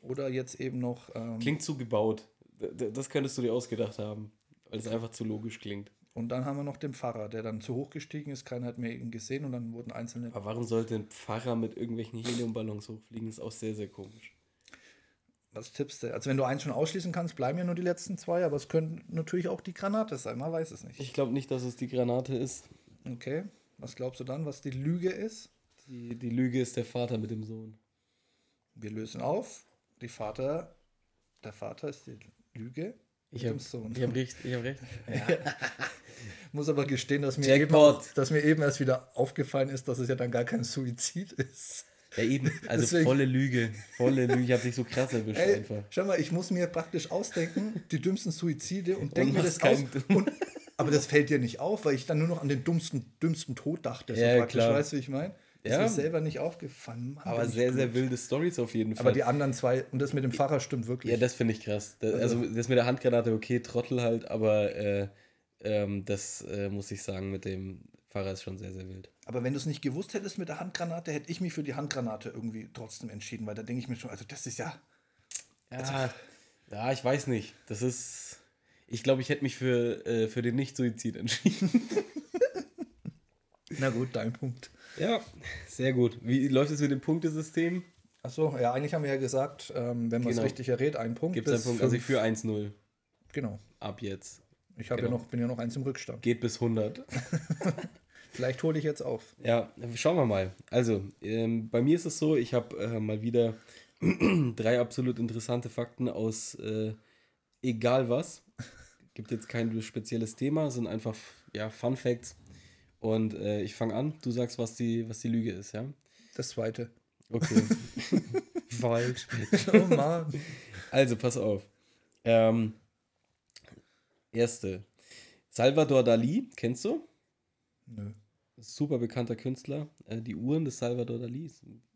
Oder jetzt eben noch. Ähm, Klingt zu gebaut. D- d- Das könntest du dir ausgedacht haben, weil es einfach zu logisch klingt. Und dann haben wir noch den Pfarrer, der dann zu hoch gestiegen ist, keiner hat mehr ihn gesehen und dann wurden einzelne. Aber warum sollte ein Pfarrer mit irgendwelchen Heliumballons hochfliegen? Ist auch sehr, sehr komisch. Was tippst du? Also, wenn du eins schon ausschließen kannst, bleiben ja nur die letzten zwei, aber es könnte natürlich auch die Granate sein, man weiß es nicht. Ich glaube nicht, dass es die Granate ist. Okay, was glaubst du dann, was die Lüge ist? Die, die Lüge ist der Vater mit dem Sohn. Wir lösen auf. Die Vater, der Vater ist die Lüge. Ich habe Sohn. hab recht. Ich hab recht. Muss aber gestehen, dass mir, eben, dass mir eben erst wieder aufgefallen ist, dass es ja dann gar kein Suizid ist. Ja, eben. Also Deswegen- volle Lüge. Volle Lüge. Ich habe dich so krass erwischt Ey, einfach. schau mal, ich muss mir praktisch ausdenken, die dümmsten Suizide und denke mir das aus. Und, aber das fällt dir nicht auf, weil ich dann nur noch an den dummsten, dümmsten Tod dachte. So Ja, praktisch, klar. weißt du, wie ich meine? Ist Ja. mir selber nicht aufgefallen. Mann, Aber sehr, blöd. sehr wilde Stories auf jeden Fall. Aber die anderen zwei, und das mit dem Pfarrer stimmt wirklich. Ja, das finde ich krass. Das, also das mit der Handgranate, okay, Trottel halt, aber äh, ähm, das äh, muss ich sagen, mit dem Pfarrer ist schon sehr, sehr wild. aber wenn du es nicht gewusst hättest mit der Handgranate, hätte ich mich für die Handgranate irgendwie trotzdem entschieden, weil da denke ich mir schon, also das ist ja. Ja, ja, ich weiß nicht. Das ist. Ich glaube, ich hätte mich für, äh, für den Nicht-Suizid entschieden. Na gut, dein Punkt. ja, sehr gut. Wie läuft es mit dem Punktesystem? Achso, ja, eigentlich haben wir ja gesagt, ähm, wenn man es Genau. richtig errät, ein Punkt. Gibt es einen Punkt? Also ich führe 1-0 Genau. ab jetzt. Ich Genau. ja noch, bin ja noch eins im Rückstand. Geht bis 100. Vielleicht hole ich jetzt auf. Ja, schauen wir mal. Also, ähm, bei mir ist es so, ich habe äh, mal wieder drei absolut interessante Fakten aus äh, egal was. Gibt jetzt kein spezielles Thema, sind einfach ja, Fun Facts. Und äh, ich fange an, du sagst, was die, was die Lüge ist, ja? Das zweite. Okay. Falsch. Oh Mann. Also, pass auf. Ähm, erste. Salvador Dali, kennst du? Nö. Super bekannter Künstler. Äh, die Uhren des Salvador Dali.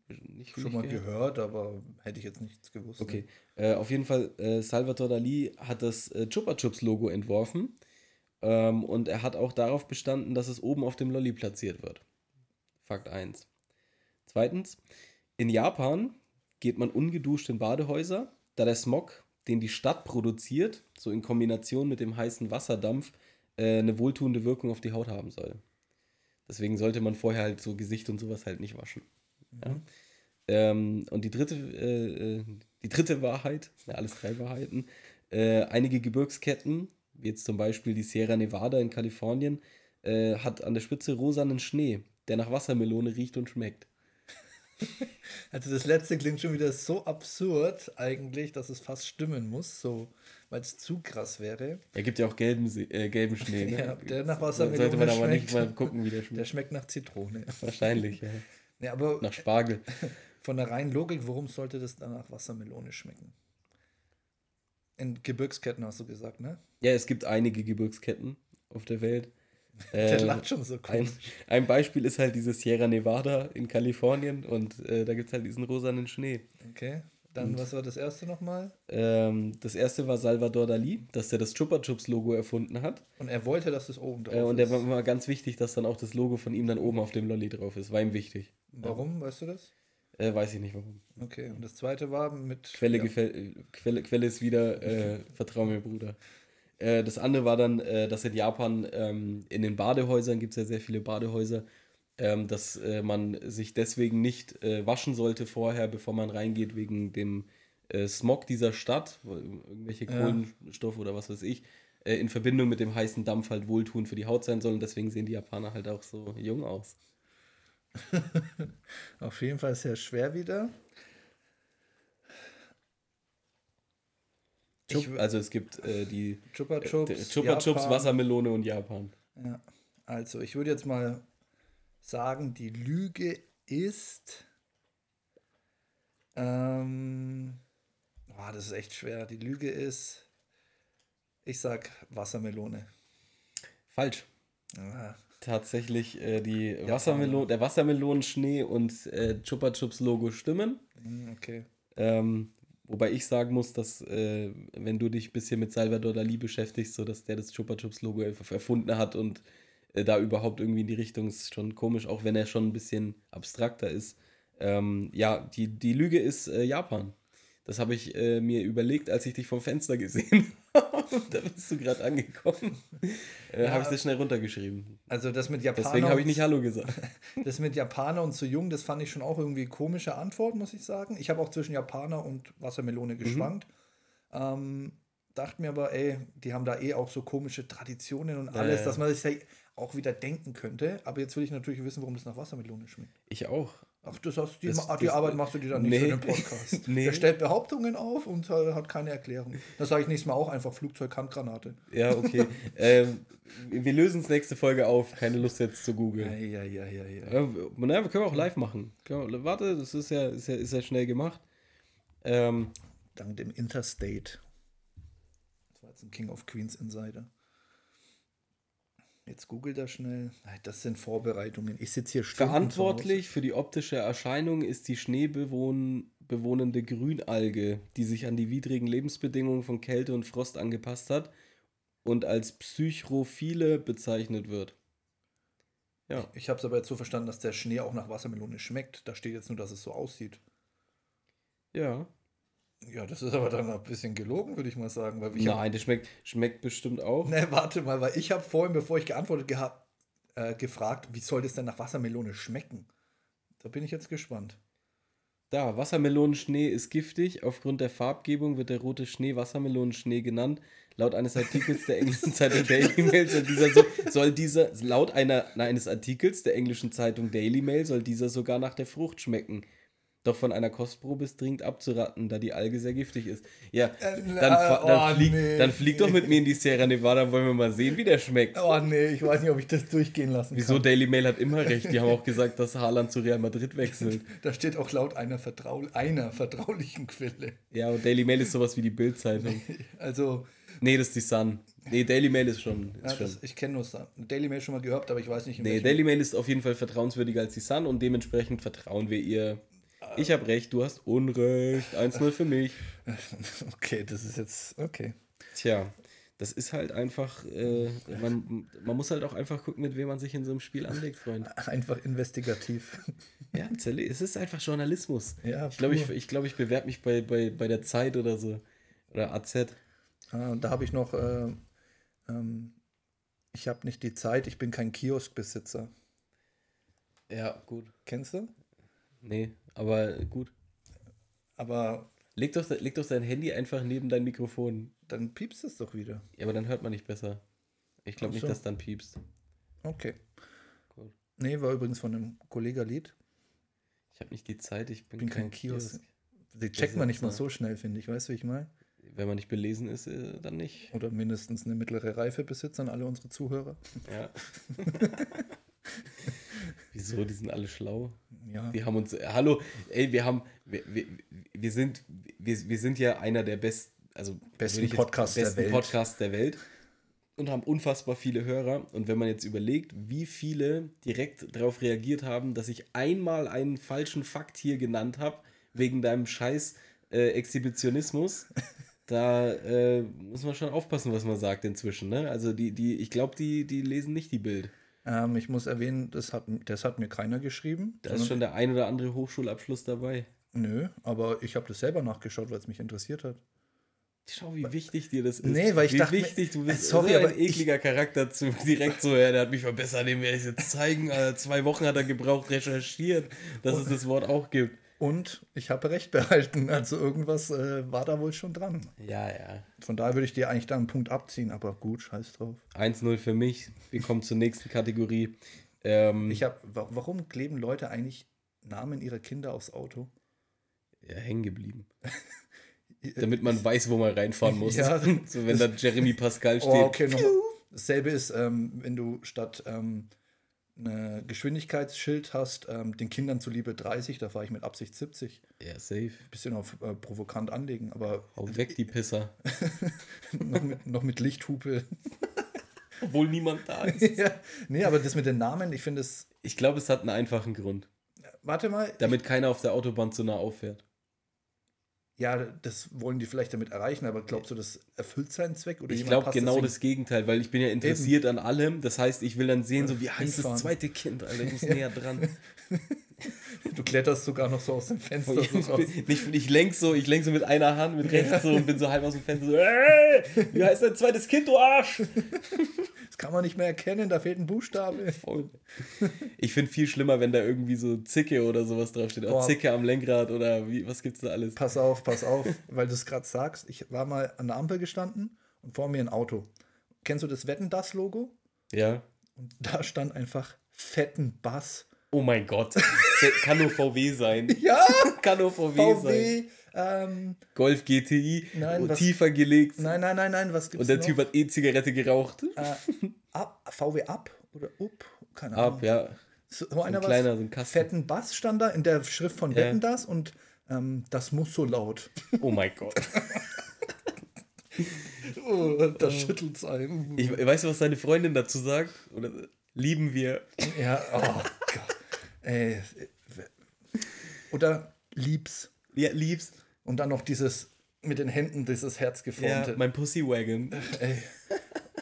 Nicht Schon mal gehört. gehört, aber hätte ich jetzt nichts gewusst. Okay. Äh, auf jeden Fall, äh, Salvador Dali hat das äh, Chupa Chups Logo entworfen. Ähm, und er hat auch darauf bestanden, dass es oben auf dem Lolli platziert wird. Fakt 1. Zweitens, in Japan geht man ungeduscht in Badehäuser, da der Smog, den die Stadt produziert, so in Kombination mit dem heißen Wasserdampf, äh, eine wohltuende Wirkung auf die Haut haben soll. Deswegen sollte man vorher halt so Gesicht und sowas halt nicht waschen. Mhm. Ja? Ähm, und die dritte, äh, äh die dritte Wahrheit, ja alles drei Wahrheiten, äh, einige Gebirgsketten, jetzt zum Beispiel die Sierra Nevada in Kalifornien, äh, hat an der Spitze rosanen Schnee, der nach Wassermelone riecht und schmeckt. Also das letzte klingt schon wieder so absurd eigentlich, dass es fast stimmen muss, so weil es zu krass wäre. Er gibt ja auch gelben, äh, gelben Schnee. Ne? ja, der nach Wassermelone Sollte man aber nicht mal gucken, wie der schmeckt. Der schmeckt nach Zitrone. Wahrscheinlich, ja. ja aber nach Spargel. Von der reinen Logik, warum sollte das dann nach Wassermelone schmecken? In Gebirgsketten hast du gesagt, ne? Ja, es gibt einige Gebirgsketten auf der Welt. Der ähm, lacht schon so cool. Ein, ein, Beispiel ist halt diese Sierra Nevada in Kalifornien und äh, da gibt es halt diesen rosanen Schnee. Okay. Dann, und, was war das erste nochmal? Ähm, das erste war Salvador Dali, dass der das Chupa Chups Logo erfunden hat. Und er wollte, dass das oben drauf äh, und ist. Und der war ganz wichtig, dass dann auch das Logo von ihm dann oben auf dem Lolli drauf ist. War ihm wichtig. Warum, ja. weißt du das? Äh, weiß ich nicht warum. Okay, und das zweite war mit. Quelle, ja. Quelle, Quelle ist wieder, äh, vertrau mir, Bruder. Äh, das andere war dann, äh, dass in Japan ähm, in den Badehäusern gibt es ja sehr viele Badehäuser, ähm, dass äh, man sich deswegen nicht waschen sollte vorher, bevor man reingeht, wegen dem Smog dieser Stadt, irgendwelche Kohlenstoffe ja. oder was weiß ich, in Verbindung mit dem heißen Dampf halt wohltun für die Haut sein sollen. Deswegen sehen die Japaner halt auch so jung aus. Auf jeden Fall sehr schwer wieder. Ich, also es gibt äh, die Chupa äh, Chups, äh, Chupa Chups, Wassermelone und Japan. Ja, also ich würde jetzt mal sagen, die Lüge ist. Ähm, oh, das ist echt schwer. Die Lüge ist. Ich sag Wassermelone. Falsch. Aha. Tatsächlich äh, die Wassermelone, der Wassermelonenschnee und äh, Chupa Chups Logo stimmen. Hm, okay. Ähm, Wobei ich sagen muss, dass äh, wenn du dich ein bisschen mit Salvador Dali beschäftigst, so dass der das Chupa Chups Logo erfunden hat und äh, da überhaupt irgendwie in die Richtung ist schon komisch, auch wenn er schon ein bisschen abstrakter ist. Ähm, ja, die, die Lüge ist äh, Japan. Das habe ich äh, mir überlegt, als ich dich vom Fenster gesehen habe. da bist du gerade angekommen. Äh, ja, habe ich das schnell runtergeschrieben. Also das mit Japaner. Deswegen habe ich nicht Hallo gesagt. das mit Japaner und zu jung, das fand ich schon auch irgendwie komische Antwort, muss ich sagen. Ich habe auch zwischen Japaner und Wassermelone mhm. geschwankt. Mhm. Ähm, dachte mir aber, ey, die haben da eh auch so komische Traditionen und alles, äh. dass man sich auch wieder denken könnte. Aber jetzt will ich natürlich wissen, warum das nach Wassermelone schmeckt. Ich auch. Ach, das hast, die, das, die das, Arbeit machst du dir dann nicht nee, für den Podcast. nee. Der stellt Behauptungen auf und äh, hat keine Erklärung. Das sage ich nächstes Mal auch einfach Flugzeug-Handgranate. Ja, okay. ähm, wir lösen es nächste Folge auf. Keine Lust jetzt zu googeln. Ja, ja, ja, ja. ja. naja, wir können auch live machen. Wir, warte, das ist ja, ist ja, ist ja schnell gemacht. Ähm, Dank dem Interstate. Das war jetzt ein King of Queens Insider. Jetzt googelt er schnell. Das sind Vorbereitungen. Ich sitze hier Stunden Verantwortlich für die optische Erscheinung ist die schneebewohnende Grünalge, die sich an die widrigen Lebensbedingungen von Kälte und Frost angepasst hat und als Psychrophile bezeichnet wird. Ja. Ich, ich habe es aber jetzt so verstanden, dass der Schnee auch nach Wassermelone schmeckt. Da steht jetzt nur, dass es so aussieht. Ja. Ja, das ist aber dann ein bisschen gelogen, würde ich mal sagen. Weil ich Nein, hab, das schmeckt, schmeckt bestimmt auch. Ne, warte mal, weil ich habe vorhin, bevor ich geantwortet gehabt, äh, gefragt, wie soll das denn nach Wassermelone schmecken? Da bin ich jetzt gespannt. Da, Wassermelonenschnee ist giftig. Aufgrund der Farbgebung wird der rote Schnee Wassermelonenschnee genannt. Laut eines Artikels der englischen Zeitung Daily Mail soll dieser, so, soll dieser laut einer, eines Artikels der englischen Zeitung Daily Mail soll dieser sogar nach der Frucht schmecken Doch von einer Kostprobe ist dringend abzuraten, da die Alge sehr giftig ist. Ja, Äh, dann, dann, oh, flieg, nee, dann flieg doch mit mir in die Sierra Nevada, wollen wir mal sehen, wie der schmeckt. Oh nee, ich weiß nicht, ob ich das durchgehen lassen Wieso kann. Daily Mail hat immer recht? Die haben auch gesagt, dass Haaland zu Real Madrid wechselt. Da steht auch laut einer, vertrau einer vertraulichen Quelle. Ja, und Daily Mail ist sowas wie die Bild-Zeitung. Also, Nee, das ist die Sun. Nee, Daily Mail ist schon. Ist ja, schon. das, ich kenne nur Sun. Daily Mail schon mal gehört, aber ich weiß nicht, in Nee, Daily Mail ist auf jeden Fall vertrauenswürdiger als die Sun und dementsprechend vertrauen wir ihr. Ich habe recht, du hast Unrecht. 1-0 für mich. Okay, das ist jetzt. Okay. Tja, das ist halt einfach, äh, man, man muss halt auch einfach gucken, mit wem man sich in so einem Spiel anlegt, Freund. Einfach investigativ. Ja, es ist einfach Journalismus. Ja, ich glaube, ich, ich, glaub, ich bewerbe mich bei, bei, bei der Zeit oder so. Oder AZ. Ah, und da habe ich noch. Äh, ähm, ich habe nicht die Zeit, ich bin kein Kioskbesitzer. Ja, gut. Kennst du? Nee, aber gut. Aber Leg doch, leg doch dein Handy einfach neben dein Mikrofon. dann piepst es doch wieder. Ja, aber dann hört man nicht besser. Ich glaube nicht, so. dass dann piepst. Okay. Gut. Nee, war übrigens von einem Kollega-Lied. Ich habe nicht die Zeit, ich bin, Bin kein, kein Kiosk. Kiosk. Die checkt man nicht mal so schnell, finde ich. Weißt du, wie ich meine? Wenn man nicht belesen ist, äh, dann nicht. Oder mindestens eine mittlere Reife besitzen, alle unsere Zuhörer. Ja. Wieso? Die sind alle schlau. Ja. Wir haben uns, äh, hallo, ey, wir haben, wir, wir, wir sind, wir, wir sind ja einer der besten, also Besten Podcasts der besten Welt. Podcasts der Welt und haben unfassbar viele Hörer. Und wenn man jetzt überlegt, wie viele direkt darauf reagiert haben, dass ich einmal einen falschen Fakt hier genannt habe, wegen deinem scheiß äh, Exhibitionismus, da äh, muss man schon aufpassen, was man sagt inzwischen. Ne? Also die, die, ich glaube, die, die lesen nicht die Bild. Ähm, ich muss erwähnen, das hat, das hat mir keiner geschrieben. Da ist schon der ein oder andere Hochschulabschluss dabei. Nö, aber ich habe das selber nachgeschaut, weil es mich interessiert hat. Schau, wie wichtig dir das ist. Nee, weil ich wie dachte mir- wichtig du bist. Sorry, so ein aber ich- ekliger Charakter zu direkt so, ja, der hat mich verbessert, dem werde ich jetzt zeigen. Äh, zwei Wochen hat er gebraucht, recherchiert, dass es das Wort auch gibt. Und ich habe recht behalten. Also irgendwas äh, war da wohl schon dran. Ja, ja. Von daher würde ich dir eigentlich da einen Punkt abziehen, aber gut, scheiß drauf. 1-0 für mich. Wir kommen zur nächsten Kategorie. Ähm, Ich habe, wa warum kleben Leute eigentlich Namen ihrer Kinder aufs Auto? ja, hängen geblieben. Damit man weiß, wo man reinfahren muss. Ja. so, wenn da Jeremy Pascal steht. Oh, okay, dasselbe ist, ähm, wenn du statt ähm, eine Geschwindigkeitsschild hast, ähm, den Kindern zuliebe 30, da fahre ich mit Absicht 70. Ja, safe. Bisschen auf äh, provokant anlegen, aber Hau weg, die Pisser. noch mit, noch mit Lichthupe. Obwohl niemand da ist. ja. Nee, aber das mit den Namen, ich finde es. Ich glaube, es hat einen einfachen Grund. Warte mal. Damit keiner auf der Autobahn zu nah auffährt. Ja, das wollen die vielleicht damit erreichen, aber glaubst du, das erfüllt seinen Zweck? Oder Ich glaube genau in- das Gegenteil, weil ich bin ja interessiert an allem. Das heißt, ich will dann sehen, so wie heißt das zweite Kind, Alter, ich muss näher dran. Du kletterst sogar noch so aus dem Fenster. so Ich, raus. bin, ich, lenk so, ich lenk so mit einer Hand, mit rechts so und bin so halb aus dem Fenster so, ey, wie heißt dein zweites Kind, du Arsch? Das kann man nicht mehr erkennen, da fehlt ein Buchstabe. Voll. Ich finde viel schlimmer, wenn da irgendwie so Zicke oder sowas draufsteht. Auch Boah. Zicke am Lenkrad oder wie, was gibt's da alles? Pass auf, pass auf, weil du es gerade sagst. Ich war mal an der Ampel gestanden und vor mir ein Auto. Kennst du das Wetten das Logo? Ja. Und da stand einfach fetten Bass. Oh mein Gott. Kann nur VW sein. Ja, Kann nur VW, sein. VW. Ähm, Golf GTI, Nein, und was- tiefer gelegt. nein, nein, nein, nein, was gibt's Und der noch? Typ hat E-Zigarette geraucht. Äh, ab, VW ab oder up? Keine Ahnung. Ab, ja. So, so einer ein was? kleiner, so ein Kasten. Fetten Bass stand da in der Schrift von Ja. Wetten das und ähm, das muss so laut. Oh mein Gott. Oh, da schüttelt's ein. Ich, weißt du, was seine Freundin dazu sagt? Oder lieben wir? Ja, oh Ey. Oder lieb's. Ja, liebst. Und dann noch dieses mit den Händen, dieses Ja, Herzgeformte. mein Pussywagon. Ey.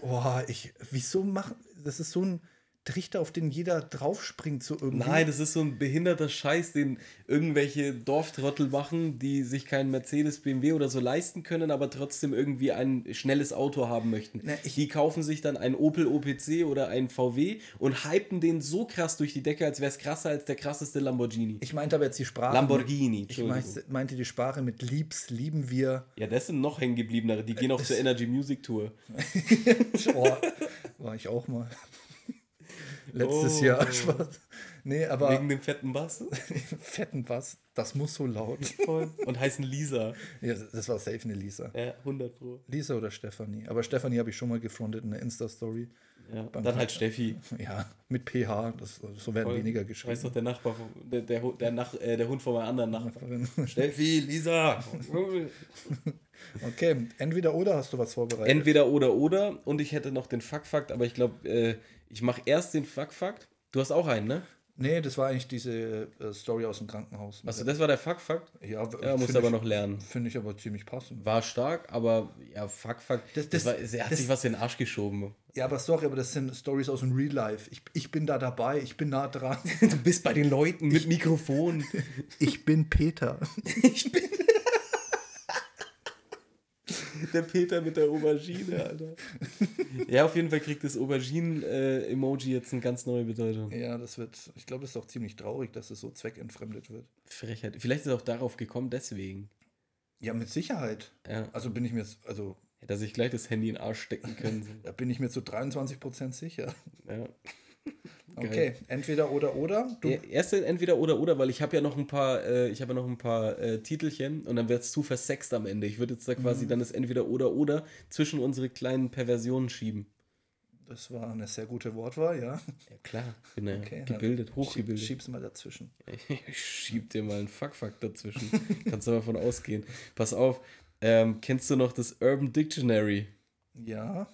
Boah, ich. Wieso machen. Das ist so ein Trichter, auf den jeder draufspringt, so irgendwie. Nein, das ist so ein behinderter Scheiß, den irgendwelche Dorftrottel machen, die sich keinen Mercedes, BMW oder so leisten können, aber trotzdem irgendwie ein schnelles Auto haben möchten. Na, die kaufen sich dann ein Opel OPC oder ein VW und hypen den so krass durch die Decke, als wäre es krasser als der krasseste Lamborghini. Ich meinte aber jetzt die Sprache. Lamborghini, Ich meinte, meinte die Sprache mit liebs, lieben wir. Ja, das sind noch hängengebliebenere. Die gehen auch zur Energy Music Tour. Oh, war ich auch mal. Letztes Oh. Jahr. Spaß. Nee, aber. Wegen dem fetten Bass? fetten Bass, das muss so laut. Voll. Und heißen Lisa. Ja, das war safe eine Lisa. Ja, 100 Pro. Lisa oder Stefanie. Aber Stefanie habe ich schon mal gefrontet in der Insta-Story. Ja, dann halt Steffi. Ja, mit PH, das, so werden Voll. weniger geschrieben. Weißt doch, der Nachbar, der, der, der, Nach, äh, der Hund von meiner anderen Nachbarin. Steffi, Lisa. okay, entweder oder hast du was vorbereitet? Entweder oder oder und ich hätte noch den Fuck-Fakt, aber ich glaube, äh, ich mache erst den Fuck-Fakt. Du hast auch einen, ne? Nee, das war eigentlich diese äh, Story aus dem Krankenhaus. Achso, das war der Fuck-Fakt? Ja, ja muss aber noch lernen. Finde ich aber ziemlich passend. War stark, aber ja, Fuck-Fakt. Das, das, das, war, er hat das, sich was in den Arsch geschoben. Ja, aber sorry, aber das sind Stories aus dem Real Life. Ich, ich bin da dabei, ich bin nah dran. du bist bei den Leuten mit ich, Mikrofon. ich bin Peter. ich bin. Der Peter mit der Aubergine, Alter. ja, auf jeden Fall kriegt das Auberginen-Emoji jetzt eine ganz neue Bedeutung. Ja, das wird, ich glaube, es ist auch ziemlich traurig, dass es so zweckentfremdet wird. Frechheit. Vielleicht ist es auch darauf gekommen, deswegen. Ja, mit Sicherheit. Ja. Also bin ich mir, also. Hätte er sich gleich das Handy in den Arsch stecken können. da bin ich mir zu 23% sicher. Ja. Okay, entweder oder oder. Du? Erste entweder oder oder, weil ich habe ja noch ein paar, äh, ich habe ja noch ein paar äh, Titelchen und dann wird es zu versext am Ende. Ich würde jetzt da quasi mhm. dann das entweder oder oder zwischen unsere kleinen Perversionen schieben. Das war eine sehr gute Wortwahl, ja. Ja klar, bin ja okay, gebildet, hochgebildet. Schieb's mal dazwischen. Ich schieb dir mal einen Fuck-Fuck dazwischen. Kannst du davon ausgehen. Pass auf, ähm, kennst du noch das Urban Dictionary? Ja.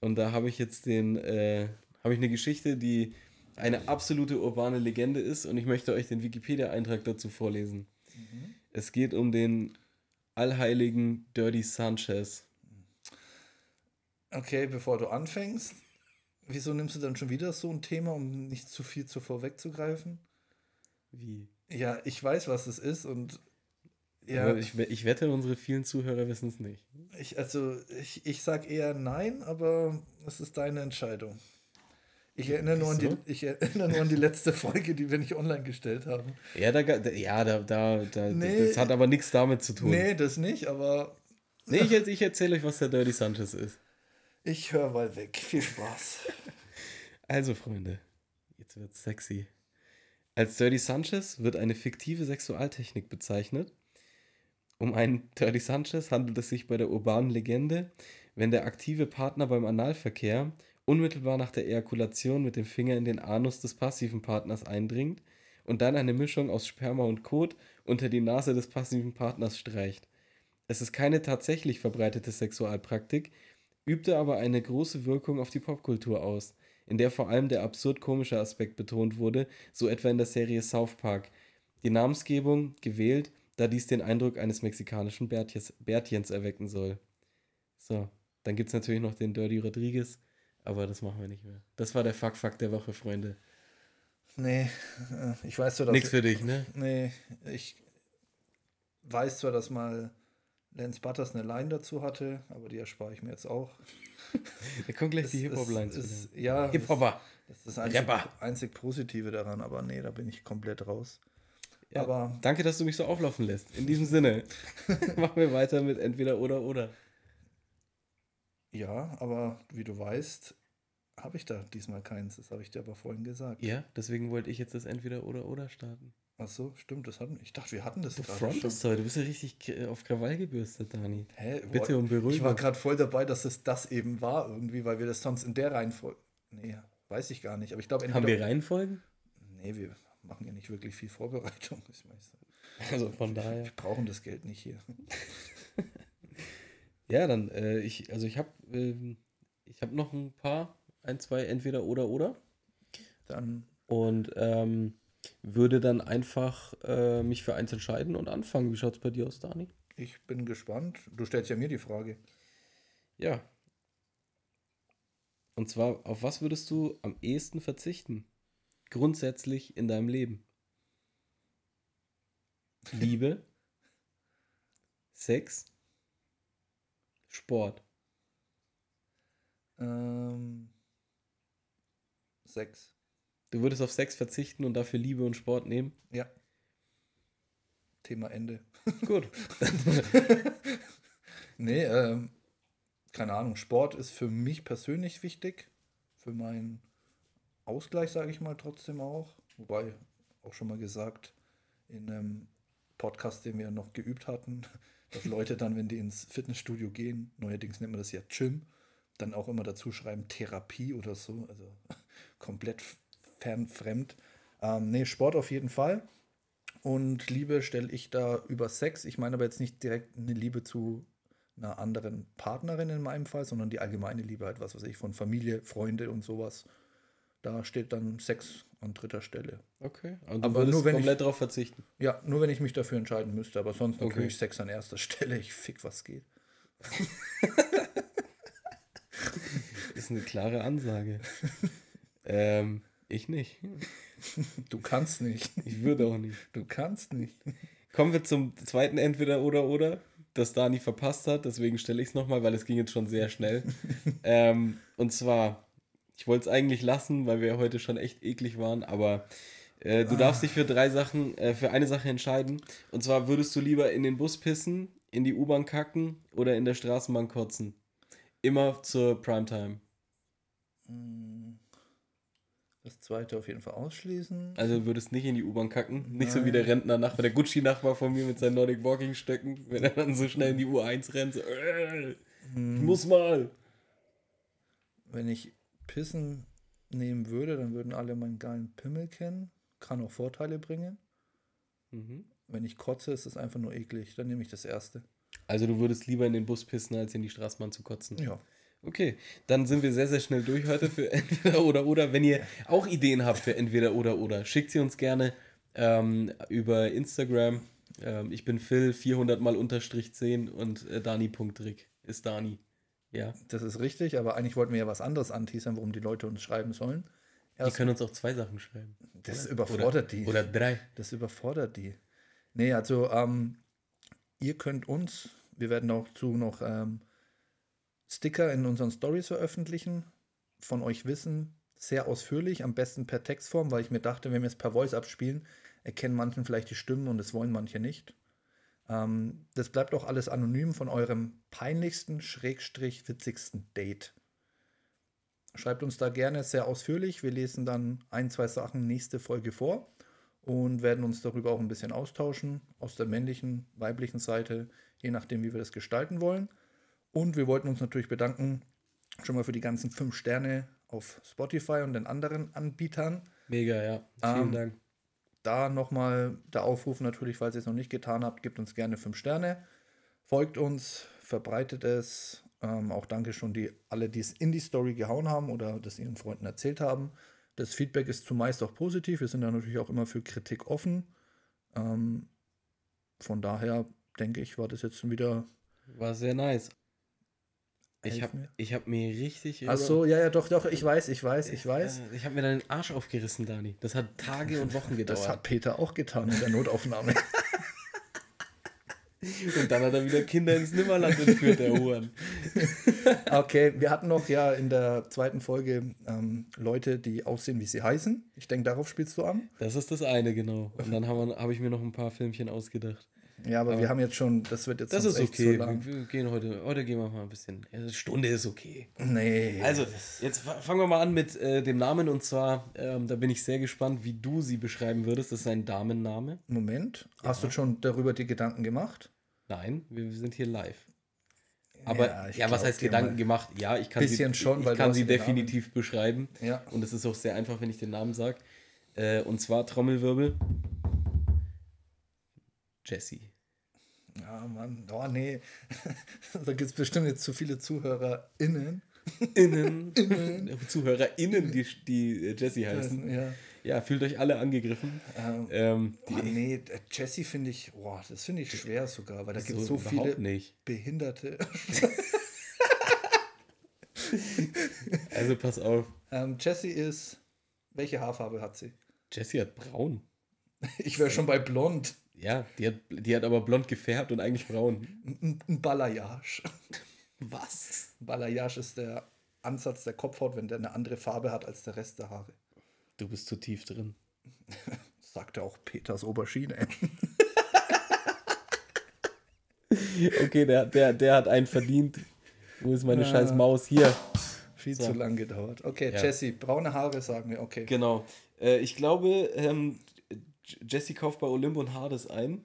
Und da habe ich jetzt den, äh, habe ich eine Geschichte, die eine absolute urbane Legende ist und ich möchte euch den Wikipedia-Eintrag dazu vorlesen. Mhm. Es geht um den allheiligen Dirty Sanchez. Okay, bevor du anfängst, wieso nimmst du dann schon wieder so ein Thema, um nicht zu viel zuvor wegzugreifen? Wie? Ja, ich weiß, was es ist und ja. Aber ich, ich wette, unsere vielen Zuhörer wissen es nicht. Ich, also, ich, ich sag eher nein, aber es ist deine Entscheidung. Ich erinnere, nur an die, ich erinnere nur an die letzte Folge, die wir nicht online gestellt haben. Ja, da, ja, da, da, da nee, das hat aber nichts damit zu tun. Nee, das nicht, aber. Nee, ich, ich erzähle euch, was der Dirty Sanchez ist. Ich höre mal weg. Viel Spaß. Also, Freunde, jetzt wird's sexy. Als Dirty Sanchez wird eine fiktive Sexualtechnik bezeichnet. Um einen Dirty Sanchez handelt es sich bei der urbanen Legende, wenn der aktive Partner beim Analverkehr unmittelbar nach der Ejakulation mit dem Finger in den Anus des passiven Partners eindringt und dann eine Mischung aus Sperma und Kot unter die Nase des passiven Partners streicht. Es ist keine tatsächlich verbreitete Sexualpraktik, übte aber eine große Wirkung auf die Popkultur aus, in der vor allem der absurd komische Aspekt betont wurde, so etwa in der Serie South Park. Die Namensgebung gewählt, da dies den Eindruck eines mexikanischen Bärtjes, Bärtchens erwecken soll. So, dann gibt es natürlich noch den Dirty Rodriguez, aber das machen wir nicht mehr. Das war der Fuck-Fuck der Woche, Freunde. Nee, äh, ich weiß zwar, dass. Nichts für dich, ne? Nee, ich weiß zwar, dass mal Lance Butters eine Line dazu hatte, aber die erspare ich mir jetzt auch. Da kommt gleich die Hip-Hop-Line zu. Ja, Hip-Hopper. Das, das ist das einzig, einzig Positive daran, aber nee, da bin ich komplett raus. Ja, aber danke, dass du mich so auflaufen lässt. In diesem Sinne, machen wir weiter mit entweder oder oder. Ja, aber wie du weißt, habe ich da diesmal keins. Das habe ich dir aber vorhin gesagt. Ja, deswegen wollte ich jetzt das entweder oder oder starten. Ach so, stimmt, das hatten Ich dachte, wir hatten das Du frontest heute, du bist ja richtig auf Krawall gebürstet, Dani. Hä? Bitte um Beruhigung. Ich war gerade voll dabei, dass es das eben war irgendwie, weil wir das sonst in der Reihenfolge. Nee, weiß ich gar nicht. Aber ich glaube, Haben wir Reihenfolgen? Nee, wir machen ja nicht wirklich viel Vorbereitung. Also von daher. Wir brauchen das Geld nicht hier. Ja, dann, äh, ich, also ich habe äh, ich hab noch ein paar, ein, zwei, entweder oder oder. Dann. Und ähm, würde dann einfach äh, mich für eins entscheiden und anfangen. Wie schaut es bei dir aus, Dani? Ich bin gespannt. Du stellst ja mir die Frage. Ja. Und zwar, auf was würdest du am ehesten verzichten? Grundsätzlich in deinem Leben? Liebe? Sex? Sport. Ähm, Sex. Du würdest auf Sex verzichten und dafür Liebe und Sport nehmen? Ja. Thema Ende. Gut. nee, ähm, keine Ahnung. Sport ist für mich persönlich wichtig. Für meinen Ausgleich, sage ich mal, trotzdem auch. Wobei, auch schon mal gesagt, in einem Podcast, den wir noch geübt hatten, dass Leute dann, wenn die ins Fitnessstudio gehen, neuerdings nennt man das ja Gym, dann auch immer dazu schreiben Therapie oder so. Also komplett fernfremd. Ähm, nee, Sport auf jeden Fall. Und Liebe stelle ich da über Sex. Ich meine aber jetzt nicht direkt eine Liebe zu einer anderen Partnerin in meinem Fall, sondern die allgemeine Liebe halt, was weiß ich, von Familie, Freunde und sowas. Da steht dann Sex an dritter Stelle. Okay, aber du aber nur, wenn komplett darauf verzichten. Ja, nur wenn ich mich dafür entscheiden müsste, aber sonst okay. natürlich Sex an erster Stelle. Ich fick, was geht. ist eine klare Ansage. ähm, ich nicht. Du kannst nicht. Ich würde auch nicht. Du kannst nicht. Kommen wir zum zweiten Entweder oder oder, das Dani verpasst hat. Deswegen stelle ich es nochmal, weil es ging jetzt schon sehr schnell. ähm, und zwar, ich wollte es eigentlich lassen, weil wir heute schon echt eklig waren, aber äh, du ah. darfst dich für drei Sachen, äh, für eine Sache entscheiden. Und zwar würdest du lieber in den Bus pissen, in die U-Bahn kacken oder in der Straßenbahn kotzen? Immer zur Primetime. Mm. Das zweite auf jeden Fall ausschließen. Also du würdest nicht in die U-Bahn kacken? Nein. Nicht so wie der Rentner-Nachbar, der Gucci-Nachbar von mir mit seinen Nordic Walking-Stöcken, wenn er dann so schnell in die U1 rennt. So, äh, hm. Ich muss mal. Wenn ich Pissen nehmen würde, dann würden alle meinen geilen Pimmel kennen. Kann auch Vorteile bringen. Mhm. Wenn ich kotze, ist es einfach nur eklig. Dann nehme ich das erste. Also du würdest lieber in den Bus pissen, als in die Straßenbahn zu kotzen? Ja. Okay, dann sind wir sehr, sehr schnell durch heute für entweder oder oder. Wenn ihr auch Ideen habt für entweder oder oder, schickt sie uns gerne ähm, über Instagram. Ähm, ich bin Phil, 400 mal unterstrich 10 und äh, Dani.rick ist Dani. Ja. Das ist richtig, aber eigentlich wollten wir ja was anderes anteasern, worum die Leute uns schreiben sollen. Erst die können uns auch zwei Sachen schreiben. Das oder? überfordert oder, die. Oder drei. Das überfordert die. Nee, also ähm, ihr könnt uns, wir werden auch zu noch ähm, Sticker in unseren Stories veröffentlichen, von euch wissen, sehr ausführlich, am besten per Textform, weil ich mir dachte, wenn wir es per Voice abspielen, erkennen manchen vielleicht die Stimmen und es wollen manche nicht. Ähm, das bleibt auch alles anonym von eurem peinlichsten, schrägstrich witzigsten Date. Schreibt uns da gerne sehr ausführlich. Wir lesen dann ein, zwei Sachen nächste Folge vor und werden uns darüber auch ein bisschen austauschen, aus der männlichen, weiblichen Seite, je nachdem, wie wir das gestalten wollen. Und wir wollten uns natürlich bedanken schon mal für die ganzen fünf Sterne auf Spotify und den anderen Anbietern. Mega, ja. Vielen ähm, Dank. Da nochmal der Aufruf natürlich, falls ihr es noch nicht getan habt, gebt uns gerne fünf Sterne. Folgt uns, verbreitet es. Ähm, auch danke schon die alle, die es in die Story gehauen haben oder das ihren Freunden erzählt haben. Das Feedback ist zumeist auch positiv. Wir sind da natürlich auch immer für Kritik offen. Ähm, von daher denke ich, war das jetzt wieder. War sehr nice. Ich habe ich hab mir richtig. Ach so, ja, ja, doch, doch, ich weiß, ich weiß, ich weiß. Ich, ich habe mir deinen Arsch aufgerissen, Dani. Das hat Tage und Wochen gedauert. Das hat Peter auch getan in der Notaufnahme. und dann hat er wieder Kinder ins Nimmerland entführt, der Huren. okay, wir hatten noch ja in der zweiten Folge ähm, Leute, die aussehen, wie sie heißen. Ich denke, darauf spielst du an. Das ist das eine, genau. Und dann habe hab ich mir noch ein paar Filmchen ausgedacht. Ja, aber, aber, wir haben jetzt schon, das wird jetzt Das ist okay. Lang. Wir gehen heute, heute gehen wir mal ein bisschen. Eine Stunde ist okay. Nee. Also, jetzt fangen wir mal an mit äh, dem Namen und zwar, ähm, da bin ich sehr gespannt, wie du sie beschreiben würdest. Das ist ein Damenname. Moment, ja. hast du schon darüber die Gedanken gemacht? Nein, wir sind hier live. Aber ja, ja was heißt Gedanken gemacht? Ja, ich kann sie, schon, ich kann sie definitiv Namen. beschreiben. Ja. Und es ist auch sehr einfach, wenn ich den Namen sage. Äh, und zwar Trommelwirbel. Jessie. Ja, Mann, oh nee. da gibt es bestimmt jetzt zu viele ZuhörerInnen. Innen. Innen. ZuhörerInnen, die, die äh, Jesse heißen. Ja. ja, fühlt euch alle angegriffen. Ähm, ähm, oh, nee, Jesse finde ich, boah, das finde ich schwer sogar, weil da gibt es so, so viele nicht. Behinderte. also pass auf. Ähm, Jessie ist, welche Haarfarbe hat sie? Jessie hat braun. Ich wäre schon bei blond. Ja, die hat, die hat aber blond gefärbt und eigentlich braun. Ein, Balayage. Was? Balayage ist der Ansatz der Kopfhaut, wenn der eine andere Farbe hat als der Rest der Haare. Du bist zu tief drin. Sagte auch Peters Aubergine. okay, der, der, der hat einen verdient. Wo ist meine ja. scheiß Maus? Hier. Viel so. zu lang gedauert. Okay, ja. Jesse, braune Haare sagen wir, okay. Genau. Äh, ich glaube, ähm, Jesse kauft bei Olymp und Hades ein.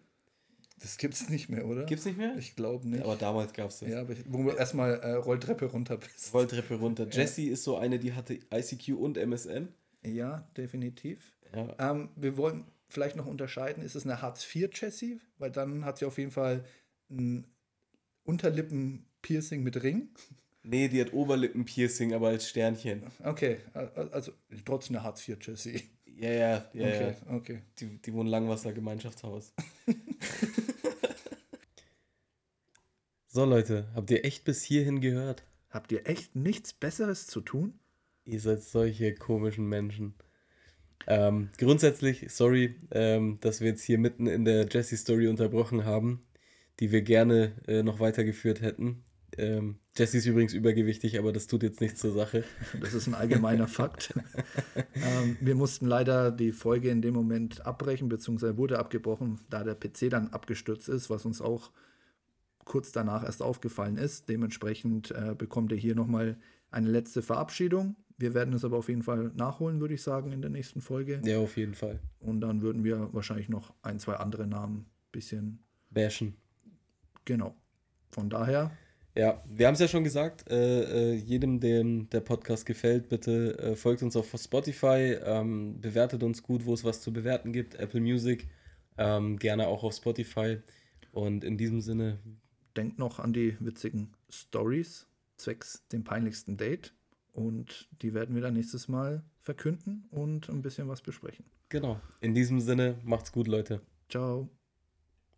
Das gibt es nicht mehr, oder? Gibt es nicht mehr? Ich glaube nicht. Aber damals gab es das. Ja, wo du erstmal äh, Rolltreppe runter bist. Rolltreppe runter. Jessie ja. ist so eine, die hatte ICQ und MSN. Ja, definitiv. Ja. Ähm, wir wollen vielleicht noch unterscheiden, ist es eine Hartz IV Jessie? Weil dann hat sie auf jeden Fall ein Unterlippen-Piercing mit Ring. Nee, die hat Oberlippen-Piercing, aber als Sternchen. Okay, also trotzdem eine Hartz IV Jessie. Ja, ja, ja. Okay, ja. okay. Die, die wohnen Langwasser Gemeinschaftshaus. so, Leute, habt ihr echt bis hierhin gehört? Habt ihr echt nichts Besseres zu tun? Ihr seid solche komischen Menschen. Ähm, grundsätzlich, sorry, ähm, dass wir jetzt hier mitten in der Jesse-Story unterbrochen haben, die wir gerne äh, noch weitergeführt hätten. Ähm, Jesse ist übrigens übergewichtig, aber das tut jetzt nichts zur Sache. Das ist ein allgemeiner Fakt. ähm, wir mussten leider die Folge in dem Moment abbrechen, beziehungsweise wurde abgebrochen, da der PC dann abgestürzt ist, was uns auch kurz danach erst aufgefallen ist. Dementsprechend äh, bekommt ihr hier nochmal eine letzte Verabschiedung. Wir werden es aber auf jeden Fall nachholen, würde ich sagen, in der nächsten Folge. Ja, auf jeden Fall. Und dann würden wir wahrscheinlich noch ein, zwei andere Namen ein bisschen bashen. Genau. Von daher ja, wir haben es ja schon gesagt, äh, äh, jedem, dem der Podcast gefällt, bitte äh, folgt uns auf Spotify, ähm, bewertet uns gut, wo es was zu bewerten gibt, Apple Music, ähm, gerne auch auf Spotify. Und in diesem Sinne. Denkt noch an die witzigen Stories zwecks dem peinlichsten Date. Und die werden wir dann nächstes Mal verkünden und ein bisschen was besprechen. Genau. In diesem Sinne, macht's gut, Leute. Ciao.